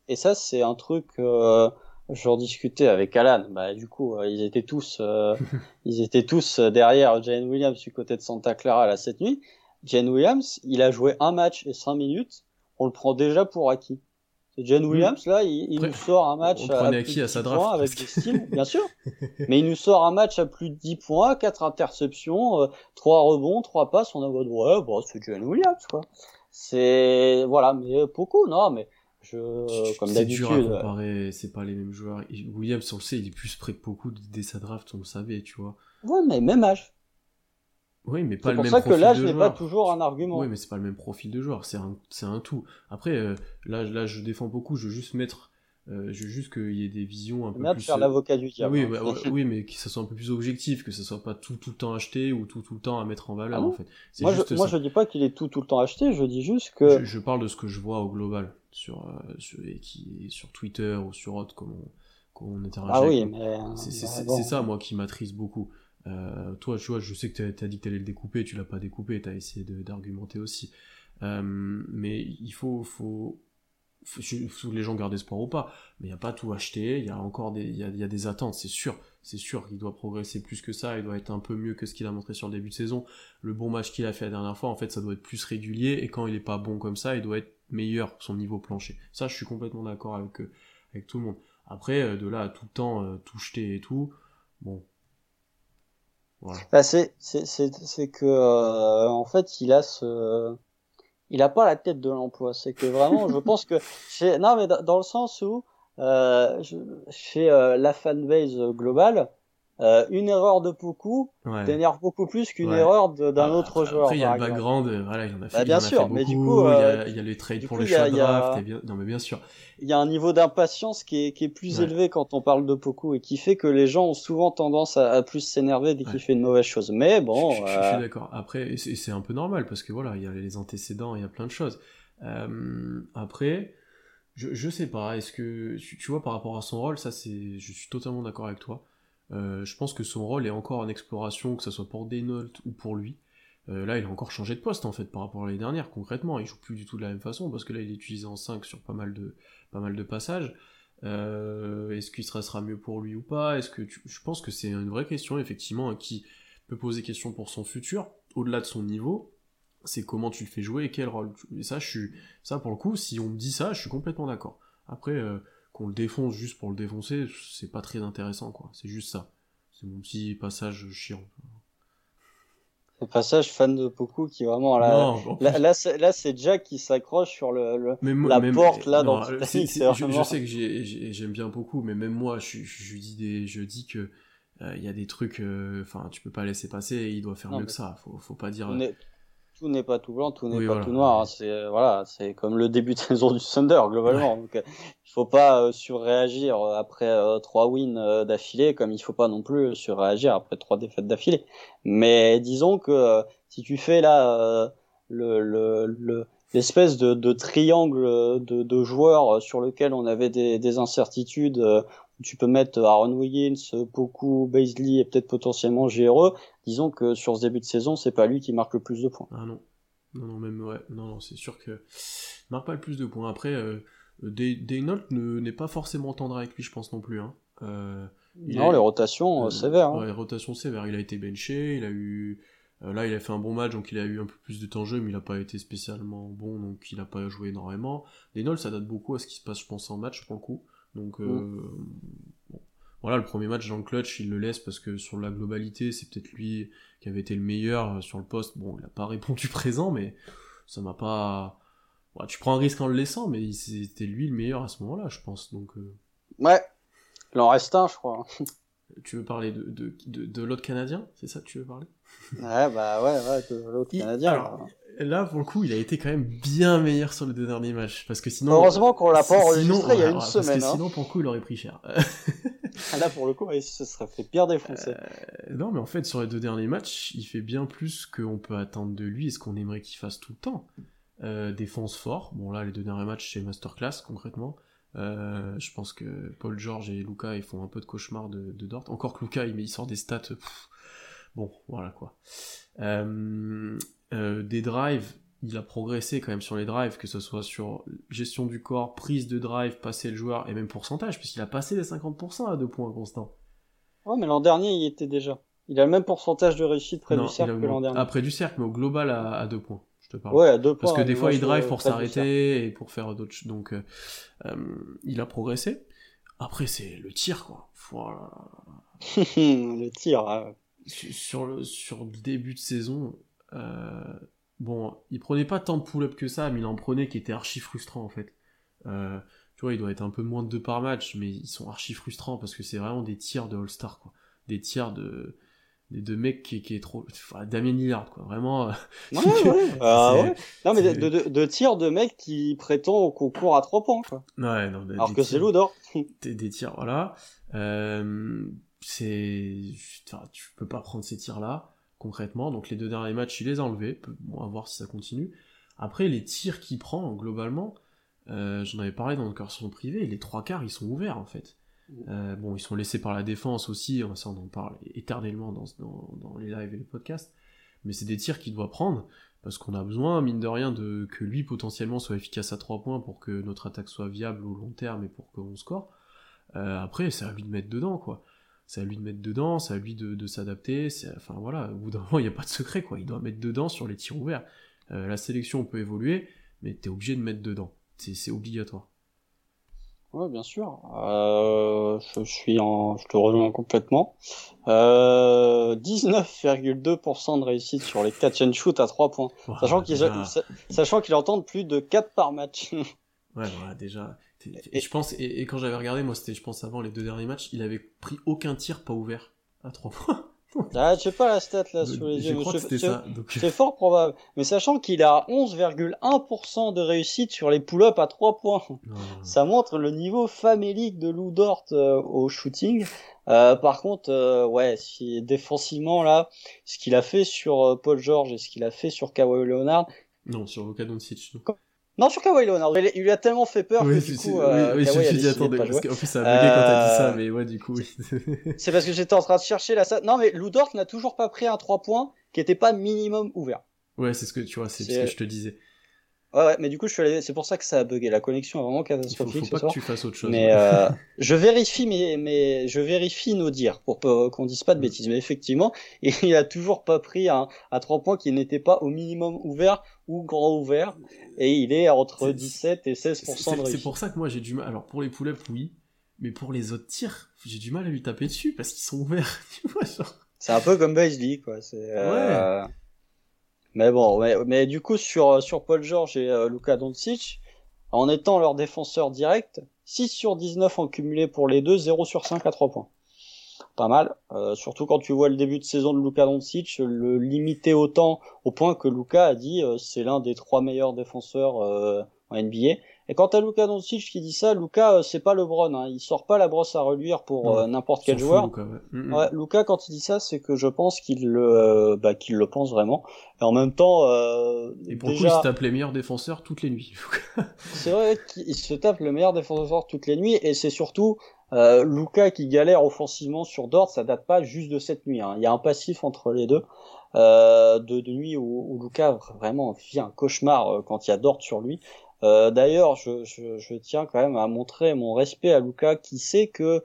et ça, c'est un truc. Euh, J'en discutais avec Alan. Bah, du coup, euh, ils étaient tous, *laughs* ils étaient tous derrière Jane Williams du côté de Santa Clara là cette nuit. Jane Williams, il a joué un match et cinq minutes. On le prend déjà pour acquis. John hmm. Williams, là, il, nous sort un match à, plus de 10 points avec des bien sûr. *laughs* Mais il nous sort un match à plus de 10 points, 4 interceptions, euh, 3 rebonds, 3 passes. On a dit, ouais, bon, c'est John Williams, quoi. C'est, voilà, mais beaucoup, non, mais je, comme d'habitude. C'est dur à comparer, c'est pas les mêmes joueurs. Williams, on le sait, il est plus près de beaucoup dès sa draft, on le savait, tu vois. Ouais, mais même âge. Oui, mais pas le même C'est pour ça que l'âge n'est pas toujours un argument. Oui, mais c'est pas le même profil de joueur, c'est un, c'est un tout. Après, euh, là, là, je défends beaucoup, je veux juste mettre, euh, je veux juste qu'il y ait des visions un peu plus. faire l'avocat du diable. Oui, hein. bah, oui, mais que ça soit un peu plus objectif, que ça soit pas tout, tout le temps acheté ou tout, tout le temps à mettre en valeur, ah en fait. Moi, je, moi, je dis pas qu'il est tout, tout le temps acheté, je dis juste que. Je, parle de ce que je vois au global, sur, euh, sur, et qui, sur Twitter ou sur autre, comme on, on interagit. Ah oui, mais. C'est, c'est ça, moi, qui m'attriste beaucoup. Euh, toi, tu vois, je sais que tu as, dit que tu allais le découper, tu l'as pas découpé, tu as essayé d'argumenter aussi. Euh, mais il faut, faut, les gens gardent espoir ou pas, mais il n'y a pas tout acheté, il y a encore des, y a, des attentes, c'est sûr. C'est sûr qu'il doit progresser plus que ça, il doit être un peu mieux que ce qu'il a montré sur le début de saison. Le bon match qu'il a fait la dernière fois, en fait, ça doit être plus régulier, et quand il est pas bon comme ça, il doit être meilleur son niveau plancher. Ça, je suis complètement d'accord avec, euh, avec tout le monde. Après, de là à tout le temps tout jeter et tout, bon, bah, c'est que euh, en fait il a ce il a pas la tête de l'emploi. C'est que vraiment, je *laughs* pense que chez non mais dans le sens où euh, chez euh, la fanbase globale, euh, une erreur de ouais. t'énerve beaucoup plus qu'une erreur d'un ah, autre joueur. Après, il y a le background, euh, voilà, il y en a fait, bah, bien sûr, mais du coup, euh, il, y a, les trades pour coup, le choix draft, bien... non mais bien sûr. Il y a un niveau d'impatience qui est, qui est plus élevé quand on parle de beaucoup et qui fait que les gens ont souvent tendance à, à plus s'énerver dès qu'il fait une mauvaise chose. Mais bon. Je, je, je suis d'accord. Après, c'est un peu normal parce que voilà, il y a les antécédents, il y a plein de choses. après, je, je sais pas, est-ce que, tu vois, par rapport à son rôle, ça c'est, je suis totalement d'accord avec toi. Euh, je pense que son rôle est encore en exploration, que ce soit pour Daynault ou pour lui. Euh, là, il a encore changé de poste en fait par rapport à l'année dernière, concrètement. Il joue plus du tout de la même façon parce que là, il est utilisé en 5 sur pas mal de, passages. Euh, est-ce qu'il sera, sera mieux pour lui ou pas? Est-ce que je pense que c'est une vraie question effectivement qui peut poser question pour son futur, au-delà de son niveau. C'est comment tu le fais jouer et quel rôle. Et ça, je suis, ça pour le coup, si on me dit ça, je suis complètement d'accord. Après, qu'on le défonce juste pour le défoncer, c'est pas très intéressant, quoi. C'est juste ça. C'est mon petit passage chiant. Le passage fan de beaucoup qui vraiment là, là, c'est Jack qui s'accroche sur le, la porte là dans je, sais que j'aime bien beaucoup, mais même moi, je, je, dis des, je dis que euh, il y a des trucs, euh, enfin, tu peux pas laisser passer. Et il doit faire mieux que ça. Faut, faut pas dire tout n'est pas tout blanc, tout n'est pas tout noir. Hein. C'est euh, voilà, c'est comme le début de saison du Thunder globalement. Donc, euh, il faut pas euh, surréagir après trois wins d'affilée, comme il faut pas non plus surréagir après trois défaites d'affilée. Mais disons que si tu fais là le, le, le l'espèce de, de, triangle de, de, joueurs sur lequel on avait des, des incertitudes. Tu peux mettre Aaron Wiggins, Poku, Baisley et peut-être potentiellement GRE. Disons que sur ce début de saison, c'est pas lui qui marque le plus de points. Ah non. Non, non, même, ouais. Non, non, c'est sûr que marque pas le plus de points. Après, euh, Daynault n'est pas forcément tendre avec lui, je pense non plus. Hein. Euh, non, les rotations euh, sévères. Hein. Ouais, les rotations sévères. Il a été benché, il a eu. Euh, là, il a fait un bon match, donc il a eu un peu plus de temps de jeu, mais il n'a pas été spécialement bon, donc il n'a pas joué énormément. Daynault, ça date beaucoup à ce qui se passe, je pense, en match, pour le coup. Donc, mm. bon. voilà, le premier match dans le clutch, il le laisse parce que sur la globalité, c'est peut-être lui qui avait été le meilleur sur le poste. Bon, il n'a pas *laughs* répondu présent, mais ça m'a pas tu prends un risque en le laissant, mais c'était lui le meilleur à ce moment-là, je pense. Donc, euh. Ouais, il en reste un, je crois. *laughs* tu veux parler de, de, de, l'autre Canadien C'est ça que tu veux parler? Ouais, bah ouais, ouais, de l'autre Canadien. là, pour le coup, il a été quand même bien meilleur sur les deux derniers matchs. Parce que sinon. Heureusement qu'on l'a pas enregistré il y a une semaine. Parce que hein. sinon, pour le coup, il aurait pris cher. là, pour le coup, il se serait fait bien défoncer. Euh, non, mais en fait, sur les deux derniers matchs, il fait bien plus qu'on peut attendre de lui et ce qu'on aimerait qu'il fasse tout le temps. Euh, défense fort. Bon là, les deux derniers matchs, c'est masterclass concrètement. Euh, je pense que Paul George et Luca ils font un peu de cauchemar de, de Dort. Encore que Luca il, il sort des stats. bon, voilà quoi. Euh, des drives, il a progressé quand même sur les drives, que ce soit sur gestion du corps, prise de drive, passer le joueur et même pourcentage, puisqu'il a passé les 50% à deux points constants. Ouais, mais l'an dernier il était déjà. Il a le même pourcentage de réussite près du cercle que l'an dernier. Après du cercle, mais au global à, à deux points. Ouais, à deux Parce que des fois, il drive pour s'arrêter et pour faire d'autres Donc, euh, euh, il a progressé. Après, c'est le tir, quoi. Voilà. *laughs* le tir, Sur le, sur le début de saison, euh, bon, il prenait pas tant de pull-up que ça, mais il en prenait qui était archi frustrant, en fait. Euh, tu vois, il doit être un peu moins de deux par match, mais ils sont archi frustrants parce que c'est vraiment des tirs de All-Star, quoi. Des tirs de des deux mecs qui, qui est trop enfin, Damien Lillard quoi. Vraiment euh, ouais, ouais. *laughs* Ah, ouais. non mais de, de, de tirs de mecs qui prétendent au concours à trois points quoi. Ouais non, alors que c'est lourd *laughs* des, des tirs voilà. Euh, c'est enfin, tu peux pas prendre ces tirs là concrètement. Donc les deux derniers matchs il les a enlevés. Bon, à voir si ça continue. Après les tirs qu'il prend globalement euh, j'en avais parlé dans le son privé les trois quarts ils sont ouverts en fait euh, bon, ils sont laissés par la défense aussi, ça on en parle éternellement dans, les lives et les podcasts, mais c'est des tirs qu'il doit prendre, parce qu'on a besoin, mine de rien, de que lui potentiellement soit efficace à 3 points pour que notre attaque soit viable au long terme et pour qu'on score. Euh, après, c'est à lui de mettre dedans, quoi. C'est à lui de mettre dedans, c'est à lui de, de s'adapter, enfin voilà, au bout d'un moment, il n'y a pas de secret, quoi. Il doit mettre dedans sur les tirs ouverts. Euh, la sélection peut évoluer, mais t'es obligé de mettre dedans. C'est obligatoire. Ouais, bien sûr. Euh, je suis en, je te rejoins complètement. Euh, 19,2% de réussite sur les catch and shoot à 3 points. sachant qu'ils, sachant qu'il entendent plus de 4 par match. *laughs* ouais, voilà, déjà. Et, je pense, et, quand j'avais regardé, moi, c'était, je pense, avant les deux derniers matchs, il avait pris aucun tir pas ouvert à 3 points. *laughs* ah, je sais pas la stat là sur les yeux. C'est fort probable. Mais sachant qu'il a 11,1% de réussite sur les pull-ups à 3 points. Ça montre le niveau famélique de Lou Dort euh, au shooting. Euh, par contre, euh, ouais, si défensivement là, ce qu'il a fait sur Paul George et ce qu'il a fait sur Kawhi Leonard. Non, sur Luka Doncic. Non, sur Kawhi Leonard. Il, lui a tellement fait peur que du coup, euh, oui, Kawhi dit attendez, parce qu'en plus ça a bugué quand t'as dit ça, euh, mais ouais, du coup, oui. *laughs* c'est parce que j'étais en train de chercher la Non, mais Lou Dort n'a toujours pas pris un 3 points qui était pas minimum ouvert. Ouais, c'est ce que tu vois, c'est ce que je te disais. Ouais, ouais, mais du coup, je suis allé... c'est pour ça que ça a bugué. La connexion est vraiment catastrophique. Il faut, faut pas que tu fasses autre chose. Mais euh, *laughs* je vérifie, mais, mais je vérifie nos dires pour qu'on dise pas de bêtises. Mais effectivement, *laughs* il a toujours pas pris un, à trois points qui n'était pas au minimum ouvert ou grand ouvert. Et il est entre 17 et 16% de réussite. C'est pour ça que moi j'ai du mal. Alors pour les pull-ups, oui. Mais pour les autres tirs, j'ai du mal à lui taper dessus parce qu'ils sont ouverts. *laughs* Tu vois, genre. C'est un peu comme Baisley, quoi. C'est, euh... ouais. Mais bon, mais, du coup, sur, sur Paul George et euh, Luka Doncic, en étant leur défenseur direct, 6 sur 19 en cumulé pour les deux, 0 sur 5 à 3 points. Pas mal, euh, surtout quand tu vois le début de saison de Luka Doncic, le limiter autant au point que Luka a dit euh, c'est l'un des trois meilleurs défenseurs en NBA. Et quant à Luka Doncic qui dit ça, Luka c'est pas LeBron, hein. il sort pas la brosse à reluire pour n'importe quel joueur. Luka, ouais. Luka, quand il dit ça, c'est que je pense qu'il le, bah, qu'il le pense vraiment. Et en même temps, euh, et pour déjà... le coup, il se tape les meilleurs défenseurs toutes les nuits. *laughs* c'est vrai qu'il se tape le meilleur défenseur toutes les nuits, et c'est surtout euh, Luca qui galère offensivement sur Dort, ça date pas juste de cette nuit. Hein. Il y a un passif entre les deux euh, de, de, nuit où, où Luca vraiment vit un cauchemar euh, quand il y a Dort sur lui. Euh, D'ailleurs, je, je, je, tiens quand même à montrer mon respect à Luca qui sait que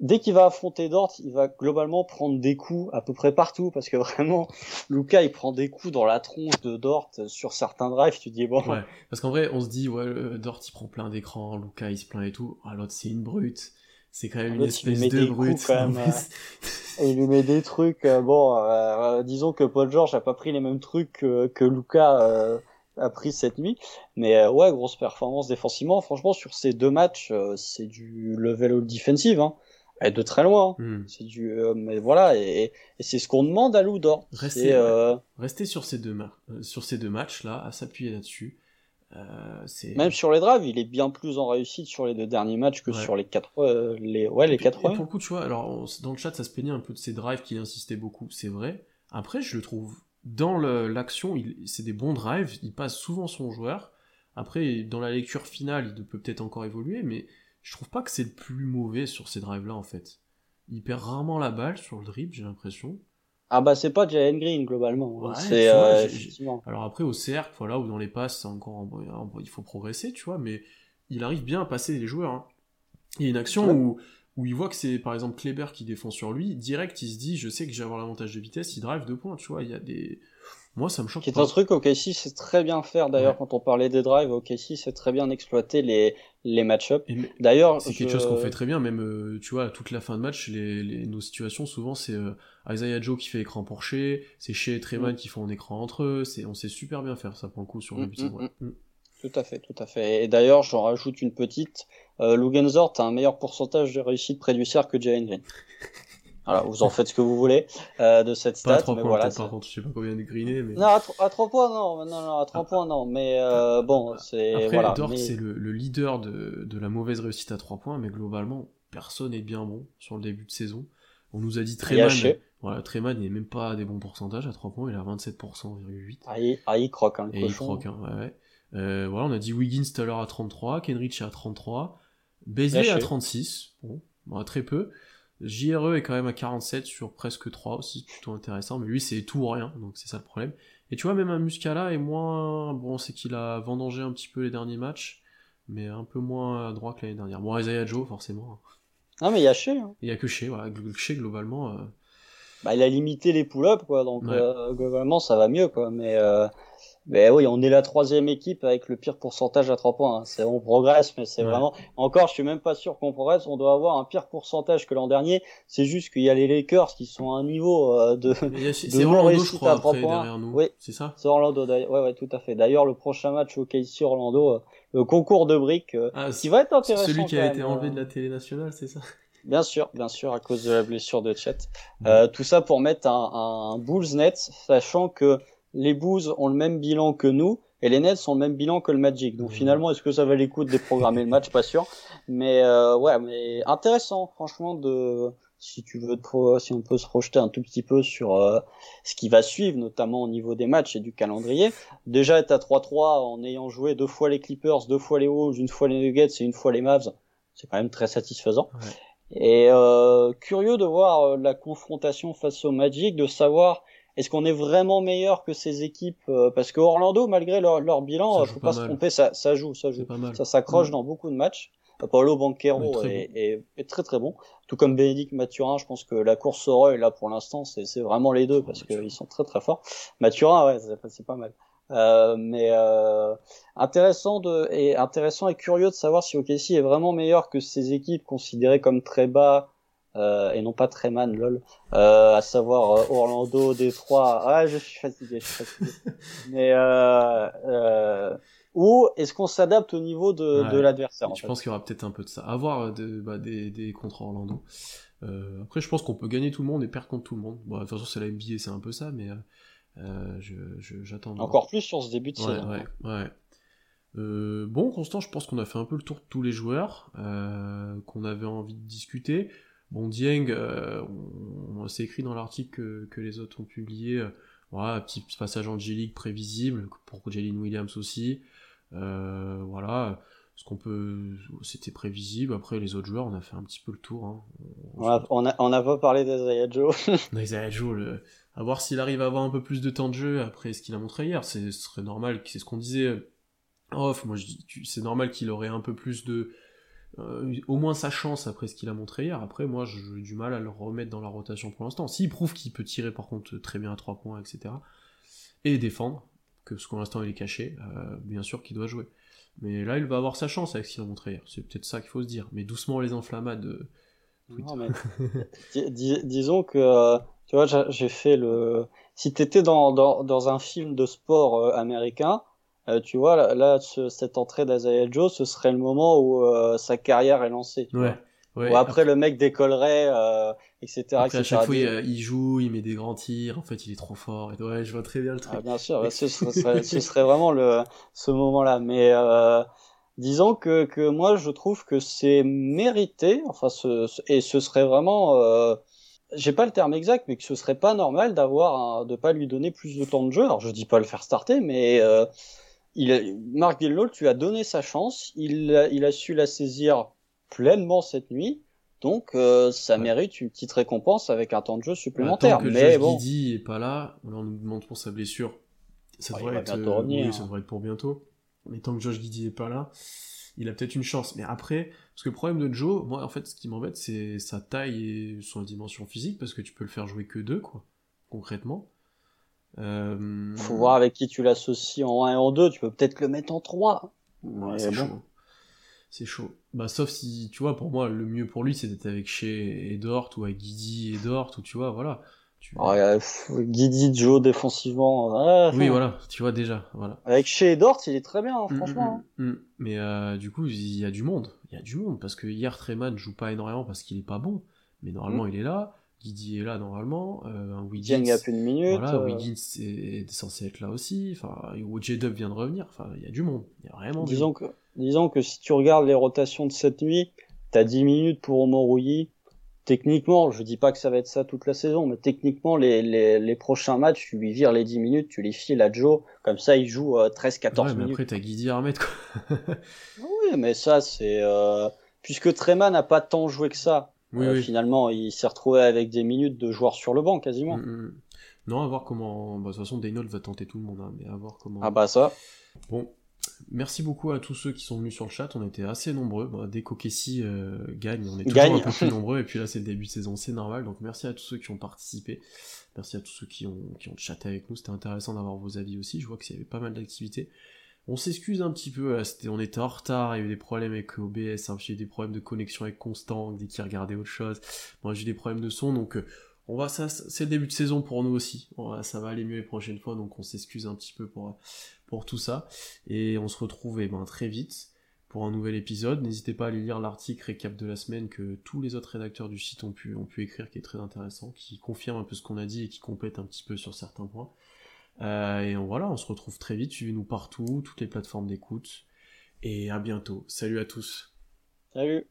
dès qu'il va affronter Dort, il va globalement prendre des coups à peu près partout parce que *laughs* vraiment, Luca il prend des coups dans la tronche de Dort sur certains drives. Tu dis bon. Ouais, parce qu'en vrai, on se dit ouais, Dort il prend plein d'écrans, Luca il se plaint et tout. Ah, l'autre c'est une brute c'est quand même une espèce de brute. Quand même, *laughs* et il lui met des trucs. Euh, bon, euh, disons que Paul George a pas pris les mêmes trucs que, que Luca euh, a pris cette nuit. Mais ouais, grosse performance défensivement. Franchement, sur ces deux matchs, c'est du level defensive. Hein. Et de très loin. Hein. Hmm. C'est du, mais voilà, et, et c'est ce qu'on demande à Loudor. Rester, rester sur ces deux, sur ces deux matchs là, à s'appuyer là-dessus. Euh, Même sur les drives, il est bien plus en réussite sur les deux derniers matchs que sur les quatre, euh, les, ouais, les quatre. pour le coup, tu vois, alors dans le chat, ça se plaignait un peu de ses drives qu'il insistait beaucoup, c'est vrai. Après, je le trouve dans l'action, c'est des bons drives, il passe souvent son joueur. Après, dans la lecture finale, il peut peut-être encore évoluer, mais je trouve pas que c'est le plus mauvais sur ces drives-là en fait. Il perd rarement la balle sur le dribble, j'ai l'impression. Ah bah c'est pas Jalen Green globalement. c'est euh, Alors après au cercle, voilà, ou dans les passes, encore il faut progresser, tu vois, mais il arrive bien à passer les joueurs. Hein. Il y a une action où, où il voit que c'est par exemple Kleber qui défend sur lui, direct il se dit je sais que j'ai avoir l'avantage de vitesse, il drive deux points, tu vois, il y a des moi, ça me choque. C'est un truc, OKC c'est très bien faire. D'ailleurs, quand on parlait des drives, OKC c'est très bien exploiter les, les match-up. D'ailleurs, c'est quelque chose qu'on fait très bien, même, euh, tu vois, toute la fin de match, les, les nos situations, souvent, c'est euh, Isaiah Joe qui fait écran pour Shea, c'est Shea et Treman mm. qui font un écran entre eux, c'est, on sait super bien faire ça pour le coup sur le mm, mm, Tout à fait, tout à fait. Et d'ailleurs, j'en rajoute une petite. Euh, Lugenzort a un meilleur pourcentage de réussite près du cercle que Jalen Green. *laughs* Voilà, vous en faites ce que vous voulez euh, de cette stat. Pas à 3 mais points, voilà, par contre, je sais pas combien de greener, mais... Non, à, 3 points, non, non, non, à 3 points, non, mais euh, bon, c'est... Après, voilà, Dort, c'est le, le, leader de, de la mauvaise réussite à 3 points, mais globalement, personne n'est bien bon sur le début de saison. On nous a dit Treman, voilà, Treman, n'est même pas à des bons pourcentages à 3 points, il est à 27,8%. Ah, il, ah, il croque, hein, le Et il croque, hein, ouais, ouais. Euh, voilà, on a dit Wiggins tout à l'heure à 33, Kenrich à 33, Bézier à 36, bon, bon, très peu. JRE est quand même à 47 sur presque 3 aussi, plutôt intéressant, mais lui c'est tout ou rien, donc c'est ça le problème. Et tu vois, même un Muscala est moins. Bon, c'est qu'il a vendangé un petit peu les derniers matchs, mais un peu moins droit que l'année dernière. Bon, Isaiah Joe, forcément. Ah, mais il y a Shea. Hein. Il y a que Shea, voilà. Shea, globalement. Euh, bah, il a limité les pull-ups, quoi, donc euh, globalement ça va mieux, quoi, mais. Mais oui, on est la troisième équipe avec le pire pourcentage à trois points. Hein. C'est on progresse, mais c'est vraiment encore. Je suis même pas sûr qu'on progresse. On doit avoir un pire pourcentage que l'an dernier. C'est juste qu'il y a les Lakers qui sont à un niveau euh, de *laughs* de non réussite à trois points. Nous. Oui, c'est ça? C'est Orlando. Ouais, ouais, tout à fait. D'ailleurs, le prochain match au KC Orlando, euh, le concours de briques, euh, ah, qui va être intéressant. Celui qui a été enlevé de la télé nationale, c'est ça? Bien sûr, bien sûr, à cause de la blessure de Chet. Euh, tout ça pour mettre un, un Bulls net, sachant que les Bulls ont le même bilan que nous et les Nets ont le même bilan que le Magic. Donc finalement, est-ce que ça valait le coup de déprogrammer le match? Pas sûr. Mais euh, ouais, mais intéressant, franchement, de si tu veux, si on peut se projeter un tout petit peu sur euh, ce qui va suivre, notamment au niveau des matchs et du calendrier. Déjà être à 3-3 en ayant joué deux fois les Clippers, deux fois les Wolves, une fois les Nuggets et une fois les Mavs, c'est quand même très satisfaisant. Et euh, curieux de voir euh, la confrontation face au Magic, de savoir est-ce qu'on est vraiment meilleur que ces équipes euh, Parce que Orlando, malgré leur, leur bilan, faut pas, se tromper, ça, ça joue, ça joue, ça s'accroche mm. dans beaucoup de matchs. Paulo Banquero est, est, est, très très bon, tout comme Bénédicte Mathurin. Je pense que la course au Roy là pour l'instant, c'est vraiment les deux parce qu'ils sont très très forts. Mathurin, ouais, c'est pas mal. Euh, mais euh, intéressant de et intéressant et curieux de savoir si OKC est vraiment meilleur que ces équipes considérées comme très bas euh, et non pas Treman lol. Euh, à savoir euh, Orlando Détroit. Ah je suis fatigué je suis fatigué. *laughs* Mais euh, ou est-ce qu'on s'adapte au niveau de, de l'adversaire je pense qu'il y aura peut-être un peu de ça. Avoir de, bah, des, des contre Orlando. Après je pense qu'on peut gagner tout le monde et perdre contre tout le monde. Bon de toute façon c'est la NBA c'est un peu ça mais j'attends encore plus sur ce début de saison ouais ouais. Euh, bon, Constant, je pense qu'on a fait un peu le tour de tous les joueurs qu'on avait envie de discuter. Bon, Dieng, euh, on, s'est écrit dans l'article que, les autres ont publié. voilà, petit passage angélique prévisible pour Jalen Williams aussi. voilà, ce qu'on peut, c'était prévisible. Après, les autres joueurs, on a fait un petit peu le tour. Hein. On, a, on, a, pas parlé d'Isaiah Joe. *laughs* Isaiah Joe, le, à voir s'il arrive à avoir un peu plus de temps de jeu après ce qu'il a montré hier. Ce serait normal, c'est ce qu'on disait off. Moi, je dis, c'est normal qu'il aurait un peu plus de. Euh, au moins sa chance après ce qu'il a montré hier. Après, moi, j'ai du mal à le remettre dans la rotation pour l'instant. S'il prouve qu'il peut tirer par contre très bien à 3 points, etc. Et défendre, que ce pour l'instant il est caché, euh, bien sûr qu'il doit jouer. Mais là, il va avoir sa chance avec ce qu'il a montré hier. C'est peut-être ça qu'il faut se dire. Mais doucement les enflammades. Euh, *laughs* disons que tu vois, j'ai fait le. Si t'étais dans, dans, dans un film de sport américain, euh, tu vois, là, cette entrée d'Azaya Joe, ce serait le moment où euh, sa carrière est lancée. ouais. Ouais, après, le mec décollerait, euh, etc. à chaque fois, il, joue, il met des grands tirs. En fait, il est trop fort. Et ouais, je vois très bien le truc. Ah, bien sûr, *laughs* ce, serait, ce serait vraiment le ce moment-là. Mais disons que, que moi, je trouve que c'est mérité. Enfin, ce, et ce serait vraiment j'ai pas le terme exact, mais que ce serait pas normal d'avoir de pas lui donner plus de temps de jeu. Alors je dis pas le faire starter, mais euh, il, Marc Gillow, tu as donné sa chance, il, il a su la saisir pleinement cette nuit, donc euh, ça mérite une petite récompense avec un temps de jeu supplémentaire. Tant que mais bon. Guidi est pas là, on nous demande pour sa blessure. Ça, devrait, être, euh, ça devrait être pour bientôt. Mais tant que Josh Guidi est pas là, il a peut-être une chance. Mais après, parce que le problème de Joe, moi en fait, ce qui m'embête, c'est sa taille et son dimension physique, parce que tu peux le faire jouer que deux, quoi, concrètement. Euh... Faut voir avec qui tu l'associes en 1 et en 2, tu peux peut-être le mettre en 3. c'est chaud. C'est chaud. Bah, sauf si, tu vois, pour moi, le mieux pour lui, c'est d'être avec chez Edort ou avec Guidi et Dort, ou tu vois, voilà. Tu... Guidi, Joe défensivement. Ah, oui, voilà, tu vois déjà. Voilà. Avec chez Dort, il est très bien, hein, mm, franchement. Mm, mm, Mais euh, du coup, il y a du monde. Il y a du monde, parce que hier, Treman joue pas énormément parce qu'il est pas bon. Mais normalement, il est là. Guidi est là normalement. Euh, Wiggins, a plus de minutes. Voilà, euh. Wiggins est, censé être là aussi. Enfin, J-Dub vient de revenir. Enfin, il y a du monde. Il y a vraiment disons que, disons que si tu regardes les rotations de cette nuit, t'as 10 minutes pour Omorouyi. Techniquement, je dis pas que ça va être ça toute la saison, mais techniquement, les, les, les prochains matchs, tu lui vires les 10 minutes, tu les files à Joe, comme ça il joue 13-14 euh, ouais, mais après, t'as Guidi à remettre, quoi. oui, mais ça, c'est. Euh... Puisque Treman n'a pas tant joué que ça, euh, finalement, il s'est retrouvé avec des minutes de joueurs sur le banc quasiment. Mm, mm. Non, à voir comment. Bah, de toute façon, Daynold va tenter tout le monde, hein, mais à voir comment. Ah bah ça. Bon, merci beaucoup à tous ceux qui sont venus sur le chat. On était assez nombreux. Bah, dès qu'Okessi euh, gagne, on est toujours un peu plus *laughs* nombreux. Et puis là, c'est le début de saison, c'est normal. Donc merci à tous ceux qui ont participé. Merci à tous ceux qui ont, qui ont chatté avec nous. C'était intéressant d'avoir vos avis aussi. Je vois qu'il y avait pas mal d'activités. On s'excuse un petit peu, on était en retard, il y a eu des problèmes avec OBS, hein, j'ai eu des problèmes de connexion avec Constant, dès qu'il regardait autre chose. Moi j'ai eu des problèmes de son, donc euh, on va ça, c'est le début de saison pour nous aussi. ça va aller mieux les prochaines fois, donc on s'excuse un petit peu pour, pour tout ça. Et on se retrouve eh ben, très vite pour un nouvel épisode. N'hésitez pas à aller lire l'article récap de la semaine que tous les autres rédacteurs du site ont pu écrire, qui est très intéressant, qui confirme un peu ce qu'on a dit et qui complète un petit peu sur certains points. Euh, et voilà, on se retrouve très vite. Suivez-nous partout, toutes les plateformes d'écoute. Et à bientôt. Salut à tous. Salut.